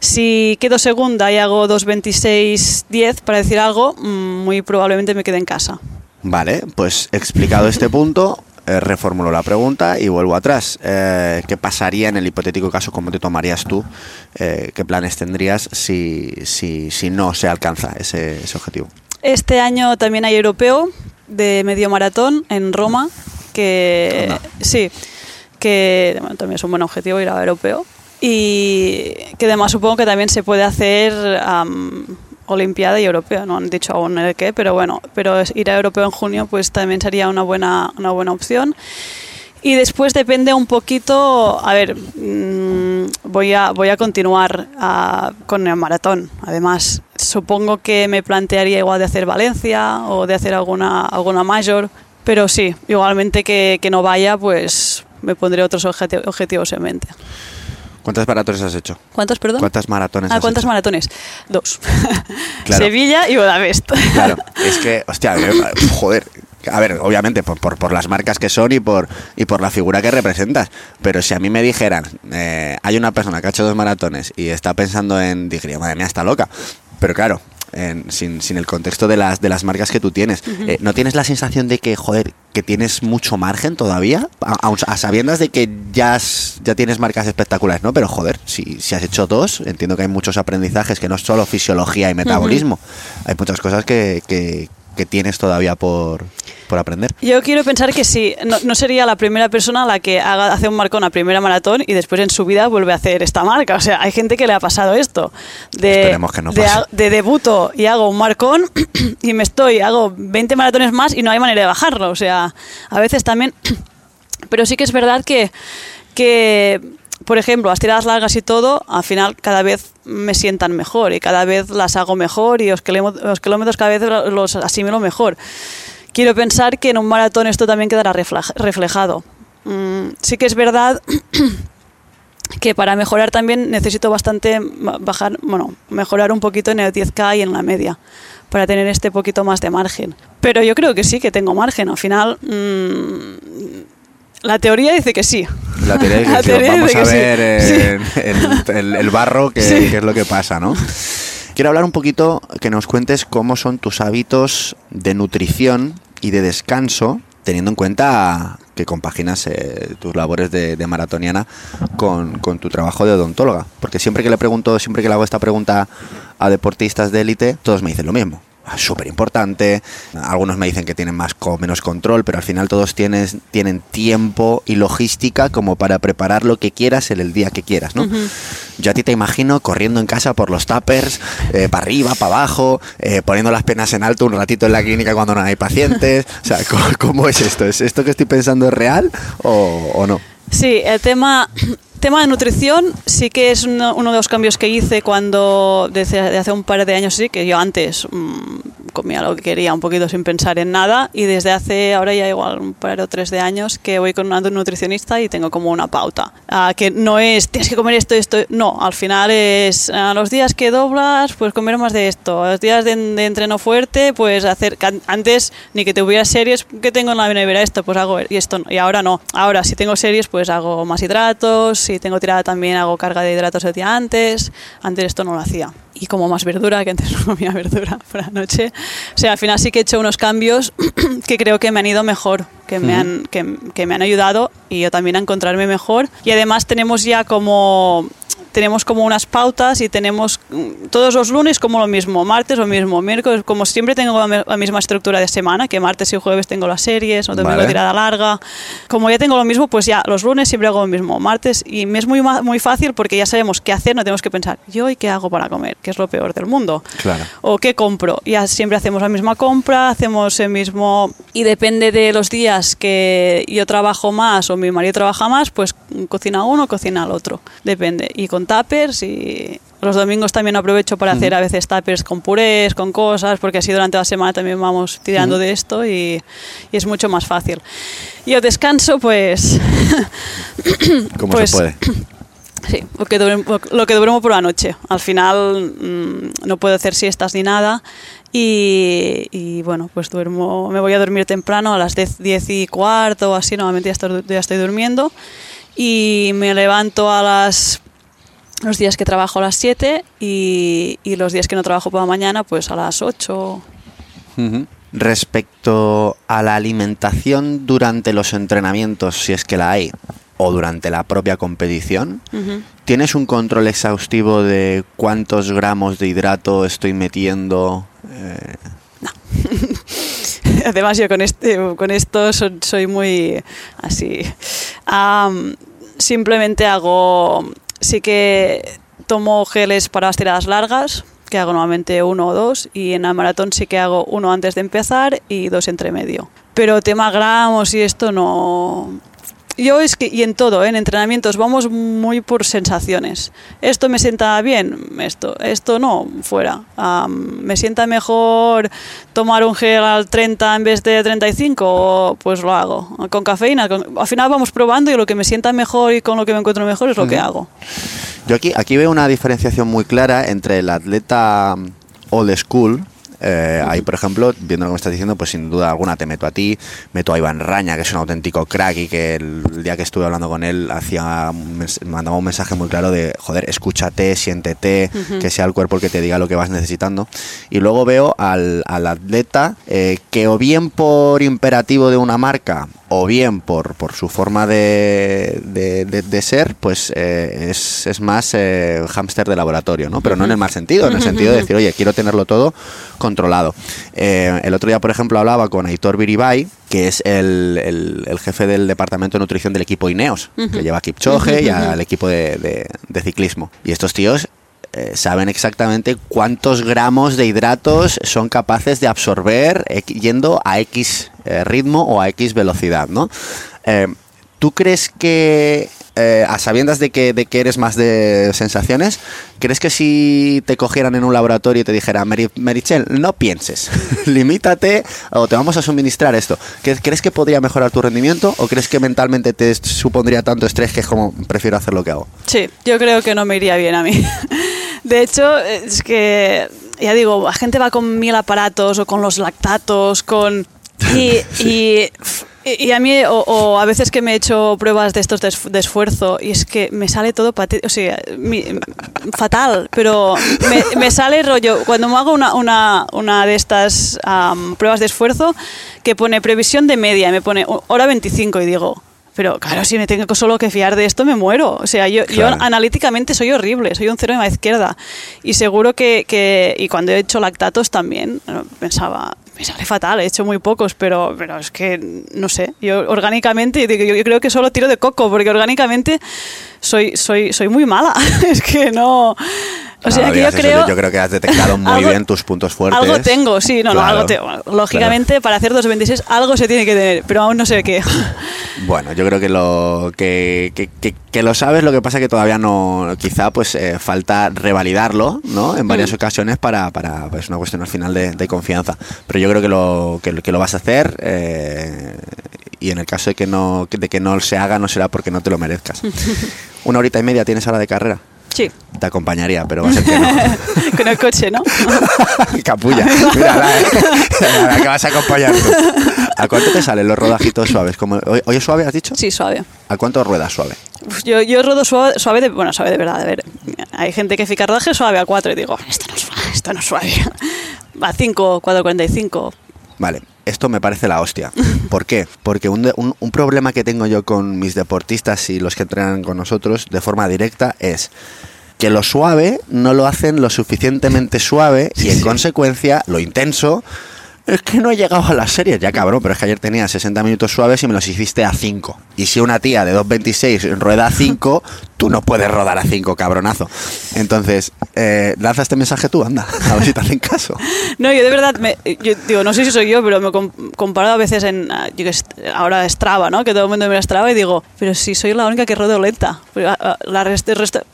Si quedo segunda y hago 2.26.10, para decir algo, mm, muy probablemente me quede en casa.
Vale, pues explicado este punto, <laughs> eh, reformulo la pregunta y vuelvo atrás. Eh, ¿Qué pasaría en el hipotético caso? ¿Cómo te tomarías tú? Eh, ¿Qué planes tendrías si, si, si no se alcanza ese, ese objetivo?
Este año también hay europeo de medio maratón en Roma, que
Anda.
sí, que bueno, también es un buen objetivo ir a europeo y que además supongo que también se puede hacer Olimpiada y Europeo, no han dicho aún el qué, pero bueno, pero ir a Europeo en junio pues también sería una buena, una buena opción. Y después depende un poquito, a ver, mm, voy, a, voy a continuar ah, con el maratón. Además, supongo que me plantearía igual de hacer Valencia o de hacer alguna, alguna mayor, pero sí, igualmente que, que no vaya, pues me pondré otros objeti- objetivos en mente.
¿Cuántas maratones has hecho?
¿Cuántos, perdón?
¿Cuántas maratones
Ah,
has
¿cuántas
hecho?
maratones? Dos. <laughs>
Claro.
Sevilla y Budapest.
Claro, <laughs> es que, hostia, eh, joder. A ver, obviamente por, por, por las marcas que son y por, y por la figura que representas. Pero si a mí me dijeran, eh, hay una persona que ha hecho dos maratones y está pensando en, diría, madre mía, está loca. Pero claro, en- sin, sin el contexto de las, de las marcas que tú tienes, eh, ¿no tienes la sensación de que, joder, que tienes mucho margen todavía? A, sabiendas de que ya, has- ya tienes marcas espectaculares, ¿no? Pero joder, si, si has hecho dos, entiendo que hay muchos aprendizajes, que no es solo fisiología y metabolismo. Hay muchas cosas que, que, que tienes todavía por, por aprender.
Yo quiero pensar que sí, no, no sería la primera persona a la que haga, hace un marcón a primera maratón y después en su vida vuelve a hacer esta marca. O sea, hay gente que le ha pasado esto. De,
Esperemos que no
de, de debuto y hago un marcón <clears throat> y me estoy, hago 20 maratones más y no hay manera de bajarlo. O sea, a veces también... <clears throat> Pero sí que es verdad que, que, por ejemplo, las tiradas largas y todo, al final cada vez me sientan mejor y cada vez las hago mejor y los, kilómetros- cada vez los asimilo mejor. Quiero pensar que en un maratón esto también quedará reflej- reflejado. Mm, sí que es verdad <coughs> que para mejorar también necesito bastante bajar, bueno, mejorar un poquito en el 10K y en la media para tener este poquito más de margen. Pero yo creo que sí, que tengo margen. Al final, mm, la teoría dice que sí.
La teoría es <laughs> que
La
sí,
teoría
vamos
dice
a
sí.
ver eh,
Sí.
el, el- el barro que,
Sí.
que es lo que pasa, ¿no? Quiero hablar un poquito, que nos cuentes cómo son tus hábitos de nutrición y de descanso, teniendo en cuenta que compaginas eh, tus labores de, de maratoniana con, con tu trabajo de odontóloga. Porque siempre que le pregunto, siempre que le hago esta pregunta a deportistas de élite, todos me dicen lo mismo. "Ah, súper importante. Algunos me dicen que tienen más o menos control, pero al final todos tienes, tienen tiempo y logística como para preparar lo que quieras en el día que quieras, ¿no? Yo a ti te imagino corriendo en casa por los tuppers, eh, para arriba, para abajo, eh, poniendo las penas en alto un ratito en la clínica cuando no hay pacientes. O sea, ¿cómo, cómo es esto? ¿Es esto que estoy pensando es real o, o no?
Sí, el tema, tema de nutrición sí que es uno, de los cambios que hice cuando, desde de hace un par de años, sí, que yo antes mm, comía lo que quería un poquito sin pensar en nada y desde hace ahora ya igual un par o tres de años que voy con una nutricionista y tengo como una pauta. Que no es, tienes que comer esto, esto, no, al final es a los días que doblas, pues comer más de esto, a los días de, de entreno fuerte, pues hacer, antes ni que tuviera series, que tengo en la nevera esto, pues hago y esto, y ahora no, ahora si tengo series, pues hago más hidratos, si tengo tirada también hago carga de hidratos el día antes, antes esto no lo hacía. Y como más verdura, que antes <laughs> no comía verdura por la noche. O sea, al final sí que he hecho unos cambios <clears throat> que creo que me han ido mejor, que me, han, que, que me han ayudado y yo también a encontrarme mejor. Y además tenemos ya como tenemos como unas pautas y tenemos mm, todos los lunes como lo mismo, martes lo mismo, miércoles como siempre tengo la, misma estructura de semana, que martes y jueves tengo las series, o domingo
Vale.
tirada larga. Como ya tengo lo mismo, pues ya los lunes siempre hago lo mismo, martes y me es muy muy fácil porque ya sabemos qué hacer, no tenemos que pensar, yo y qué hago para comer, que es lo peor del mundo.
Claro.
O qué compro. Ya siempre hacemos la misma compra, hacemos el mismo... Y depende de los días que yo trabajo más o mi marido trabaja más, pues cocina uno, cocina el otro. Depende. Y con tuppers y... Los domingos también aprovecho para hacer a veces tuppers con purés, con cosas, porque así durante la semana también vamos tirando de esto y, y es mucho más fácil. Y el descanso, pues... <coughs>
¿Cómo
Pues-
se puede? <coughs>
Sí, lo que, duermo, lo que duermo por la noche. Al final mm, no puedo hacer siestas ni nada. Y, y, bueno, pues duermo, me voy a dormir temprano a las 10, 10 y cuarto así, normalmente ya estoy, ya estoy durmiendo. Y me levanto a las los días que trabajo a las 7 y, y los días que no trabajo por la mañana, pues a las 8.
Ujú. Respecto a la alimentación durante los entrenamientos, si es que la hay, o durante la propia competición. ¿tienes un control exhaustivo de cuántos gramos de hidrato estoy metiendo? Eh, <laughs>
Además, yo con, este, con esto so- soy muy así. Simplemente hago. Sí que tomo geles para las tiradas largas, que hago normalmente uno o dos, y en la maratón sí que hago uno antes de empezar y dos entre medio. Pero tema gramos y esto no. Yo es que, y en todo, ¿eh? en entrenamientos, vamos muy por sensaciones. Esto me sienta bien, esto, esto no, fuera. Am, me sienta mejor tomar un gel al 30 en vez de 35, o pues lo hago. Con cafeína, con- al final vamos probando y lo que me sienta mejor y con lo que me encuentro mejor es lo que hago.
Yo aquí, aquí veo una diferenciación muy clara entre el atleta old school. Eh, ahí, por ejemplo, viendo lo que me estás diciendo, pues sin duda alguna te meto a ti, meto a Iván Raña, que es un auténtico crack y que el, día que estuve hablando con él hacía mandaba un mensaje muy claro de, joder, escúchate, siéntete, que sea el cuerpo el que te diga lo que vas necesitando. Y luego veo al, al atleta eh, que o bien por imperativo de una marca o bien por, por su forma de, de- de- de ser, pues eh, es, es más hámster de laboratorio, ¿no? Pero no en el mal sentido, en el sentido de decir, oye, quiero tenerlo todo controlado. Eh, el otro día, por ejemplo, hablaba con Aitor Biribay, que es el, el- el jefe del departamento de nutrición del equipo Ineos, que lleva a Kipchoge y al equipo de, de- de ciclismo. Y estos tíos eh, saben exactamente cuántos gramos de hidratos son capaces de absorber yendo a X eh, ritmo o a X velocidad, ¿no? Eh, ¿Tú crees que, eh, a sabiendas de que, de que eres más de sensaciones, crees que si te cogieran en un laboratorio y te dijera, "Meri- Merichel, no pienses, <laughs> limítate o te vamos a suministrar esto, ¿cre- ¿crees que podría mejorar tu rendimiento o crees que mentalmente te supondría tanto estrés que es como, prefiero hacer lo que hago?
Sí, yo creo que no me iría bien a mí. <laughs> De hecho, es que, ya digo, la gente va con mil aparatos o con los lactatos, con... Y, <laughs> y, y a mí, o, o a veces que me he hecho pruebas de estos de, de esfuerzo, y es que me sale todo o sea, mi- fatal, pero me, me sale rollo, cuando me hago una, una, una de estas am, pruebas de esfuerzo, que pone previsión de media, y me pone hora 25, y digo, pero claro, si me tengo solo que fiar de esto, me muero. O sea, yo,
Claro.
yo analíticamente soy horrible, soy un cero en la izquierda. Y seguro que, que- y cuando he hecho lactatos también, pensaba, me sale fatal, he hecho muy pocos, pero, pero es que, no sé, yo orgánicamente, yo creo que solo tiro de coco, porque orgánicamente soy, soy, soy muy mala. <laughs> es que no... O sea,
No
que yo
eso,
creo...
yo creo que has detectado muy
Algo-
bien tus puntos fuertes.
Algo tengo, sí, no, no, algo tengo. Lógicamente, para hacer 226 algo se tiene que tener, pero aún no sé qué. <laughs>
Bueno, yo creo que lo que, que- que- que lo sabes, lo que pasa que todavía no, quizá pues eh, falta revalidarlo, ¿no? En varias
Mm.
ocasiones para, para pues una cuestión al final de, de confianza. Pero yo creo que lo, que, lo- que lo vas a hacer eh, y en el caso de que no de que no se haga no será porque no te lo merezcas. <laughs> Una horita y media tienes ahora de carrera.
Sí,
Te acompañaría, pero va a ser que no. <laughs>
con el coche, ¿no? <laughs>
Capulla. Mira, la, la que vas a acompañar tú. ¿A cuánto te salen los rodajitos suaves? Como, ¿Hoy hoy es suave, has dicho?
Sí, suave.
¿A cuánto ruedas suave?
Uf, Yo, yo rodo suave, suave de, bueno, suave de verdad. A ver, hay gente que fica rodaje suave a 4 y digo, esto no es suave, esto no es suave. A 5, 4.45.
Vale, esto me parece la hostia. <laughs> ¿Por qué? Porque un, de- un- un problema que tengo yo con mis deportistas y los que entrenan con nosotros de forma directa es que lo suave no lo hacen lo suficientemente suave y en consecuencia lo intenso es que no he llegado a las series. Ya cabrón, pero es que ayer tenía 60 minutos suaves y me los hiciste a 5. Y si una tía de 2.26 rueda a 5, <laughs> tú no puedes rodar a 5, cabronazo. Entonces, eh, lanza este mensaje tú, anda, a ver si te hacen caso. <laughs>
No, yo de verdad, me, yo digo, no sé si soy yo, pero me com- comparo a veces en, ah, yo ahora Strava, ¿no? Que todo el mundo mira Strava y digo, pero si soy la única que rodo lenta. Ah, ah, La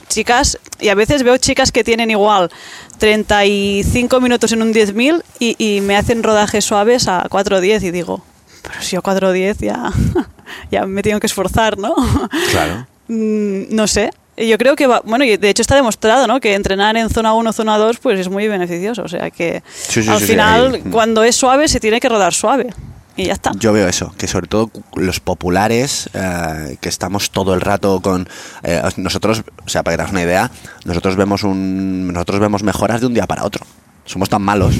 chicas, y a veces veo chicas que tienen igual 35 minutos en un 10.000 y, y me hacen rodajes suaves a 4.10 y digo, pero si yo 4.10 ya, <laughs> ya me tengo que esforzar, ¿no? <laughs>
Claro.
Mm, no sé. Yo creo que va, bueno, y de hecho está demostrado, ¿no? Que entrenar en zona 1, zona 2, pues es muy beneficioso. O sea que
Sí, sí,
al
sí,
final,
ahí.
cuando es suave, se tiene que rodar suave. Y ya está.
Yo veo eso, que sobre todo los populares, eh, que estamos todo el rato con eh, nosotros, o sea, para que te hagas una idea, nosotros vemos un, nosotros vemos mejoras de un día para otro. Somos tan malos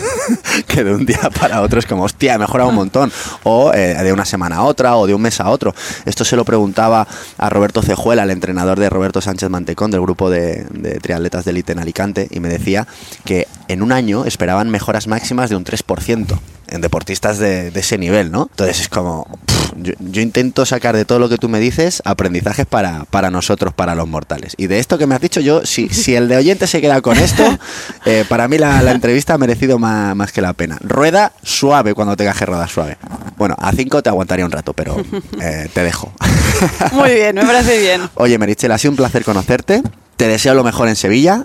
<laughs> que de un día para otro es como, hostia, he mejorado un montón. O eh, de una semana a otra, o de un mes a otro. Esto se lo preguntaba a Roberto Cejuela, el entrenador de Roberto Sánchez Mantecón, del grupo de, de triatletas de élite en Alicante, y me decía que en un año esperaban mejoras máximas de un 3% en deportistas de, de ese nivel, ¿no? Entonces es como, pff, yo, yo intento sacar de todo lo que tú me dices aprendizajes para, para nosotros, para los mortales. Y de esto que me has dicho, yo, si, si el de oyente se queda con esto, <laughs> eh, para mí la, la entrevista ha merecido más, más que la pena. Rueda suave cuando tengas que rodar suave. Bueno, a 5 te aguantaría un rato, pero <laughs> eh, te dejo.
Muy bien, me parece bien. <laughs>
Oye, Merichel, ha sido un placer conocerte. Te deseo lo mejor en Sevilla.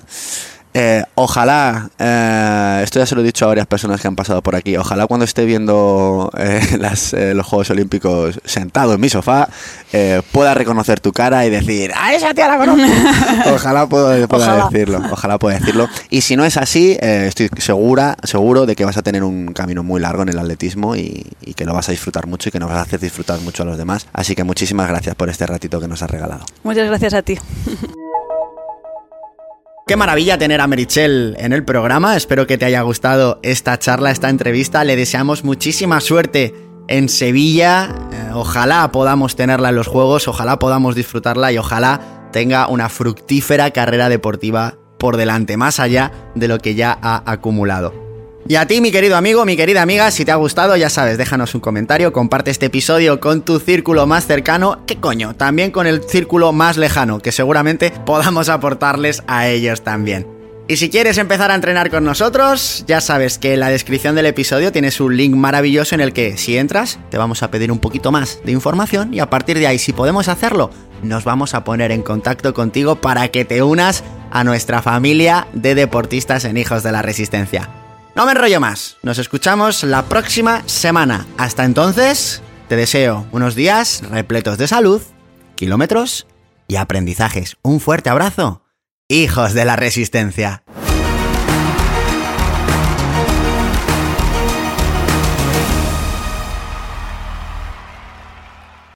Eh, ojalá, eh, esto ya se lo he dicho a varias personas que han pasado por aquí, ojalá cuando esté viendo eh, <laughs> las, los Juegos Olímpicos sentado en mi sofá pueda reconocer tu cara y decir, ¡a esa tía la conozco! <laughs> ojalá pueda, pueda
Ojalá.
decirlo, ojalá pueda decirlo. Y si no es así, estoy segura, seguro de que vas a tener un camino muy largo en el atletismo y, y que lo vas a disfrutar mucho y que nos vas a hacer disfrutar mucho a los demás. Así que muchísimas gracias por este ratito que nos has regalado.
Muchas gracias a ti.
Qué maravilla tener a Merichel en el programa. Espero que te haya gustado esta charla, esta entrevista. Le deseamos muchísima suerte en Sevilla. Eh, ojalá podamos tenerla en los Juegos, ojalá podamos disfrutarla y ojalá tenga una fructífera carrera deportiva por delante, más allá de lo que ya ha acumulado. Y a ti, mi querido amigo, mi querida amiga, si te ha gustado, ya sabes, déjanos un comentario, comparte este episodio con tu círculo más cercano, ¿qué coño? También con el círculo más lejano, que seguramente podamos aportarles a ellos también. Y si quieres empezar a entrenar con nosotros, ya sabes que en la descripción del episodio tienes un link maravilloso en el que si entras te vamos a pedir un poquito más de información y a partir de ahí, si podemos hacerlo, nos vamos a poner en contacto contigo para que te unas a nuestra familia de deportistas en Hijos de la Resistencia. No me enrollo más, nos escuchamos la próxima semana. Hasta entonces, te deseo unos días repletos de salud, kilómetros y aprendizajes. Un fuerte abrazo hijos de la resistencia.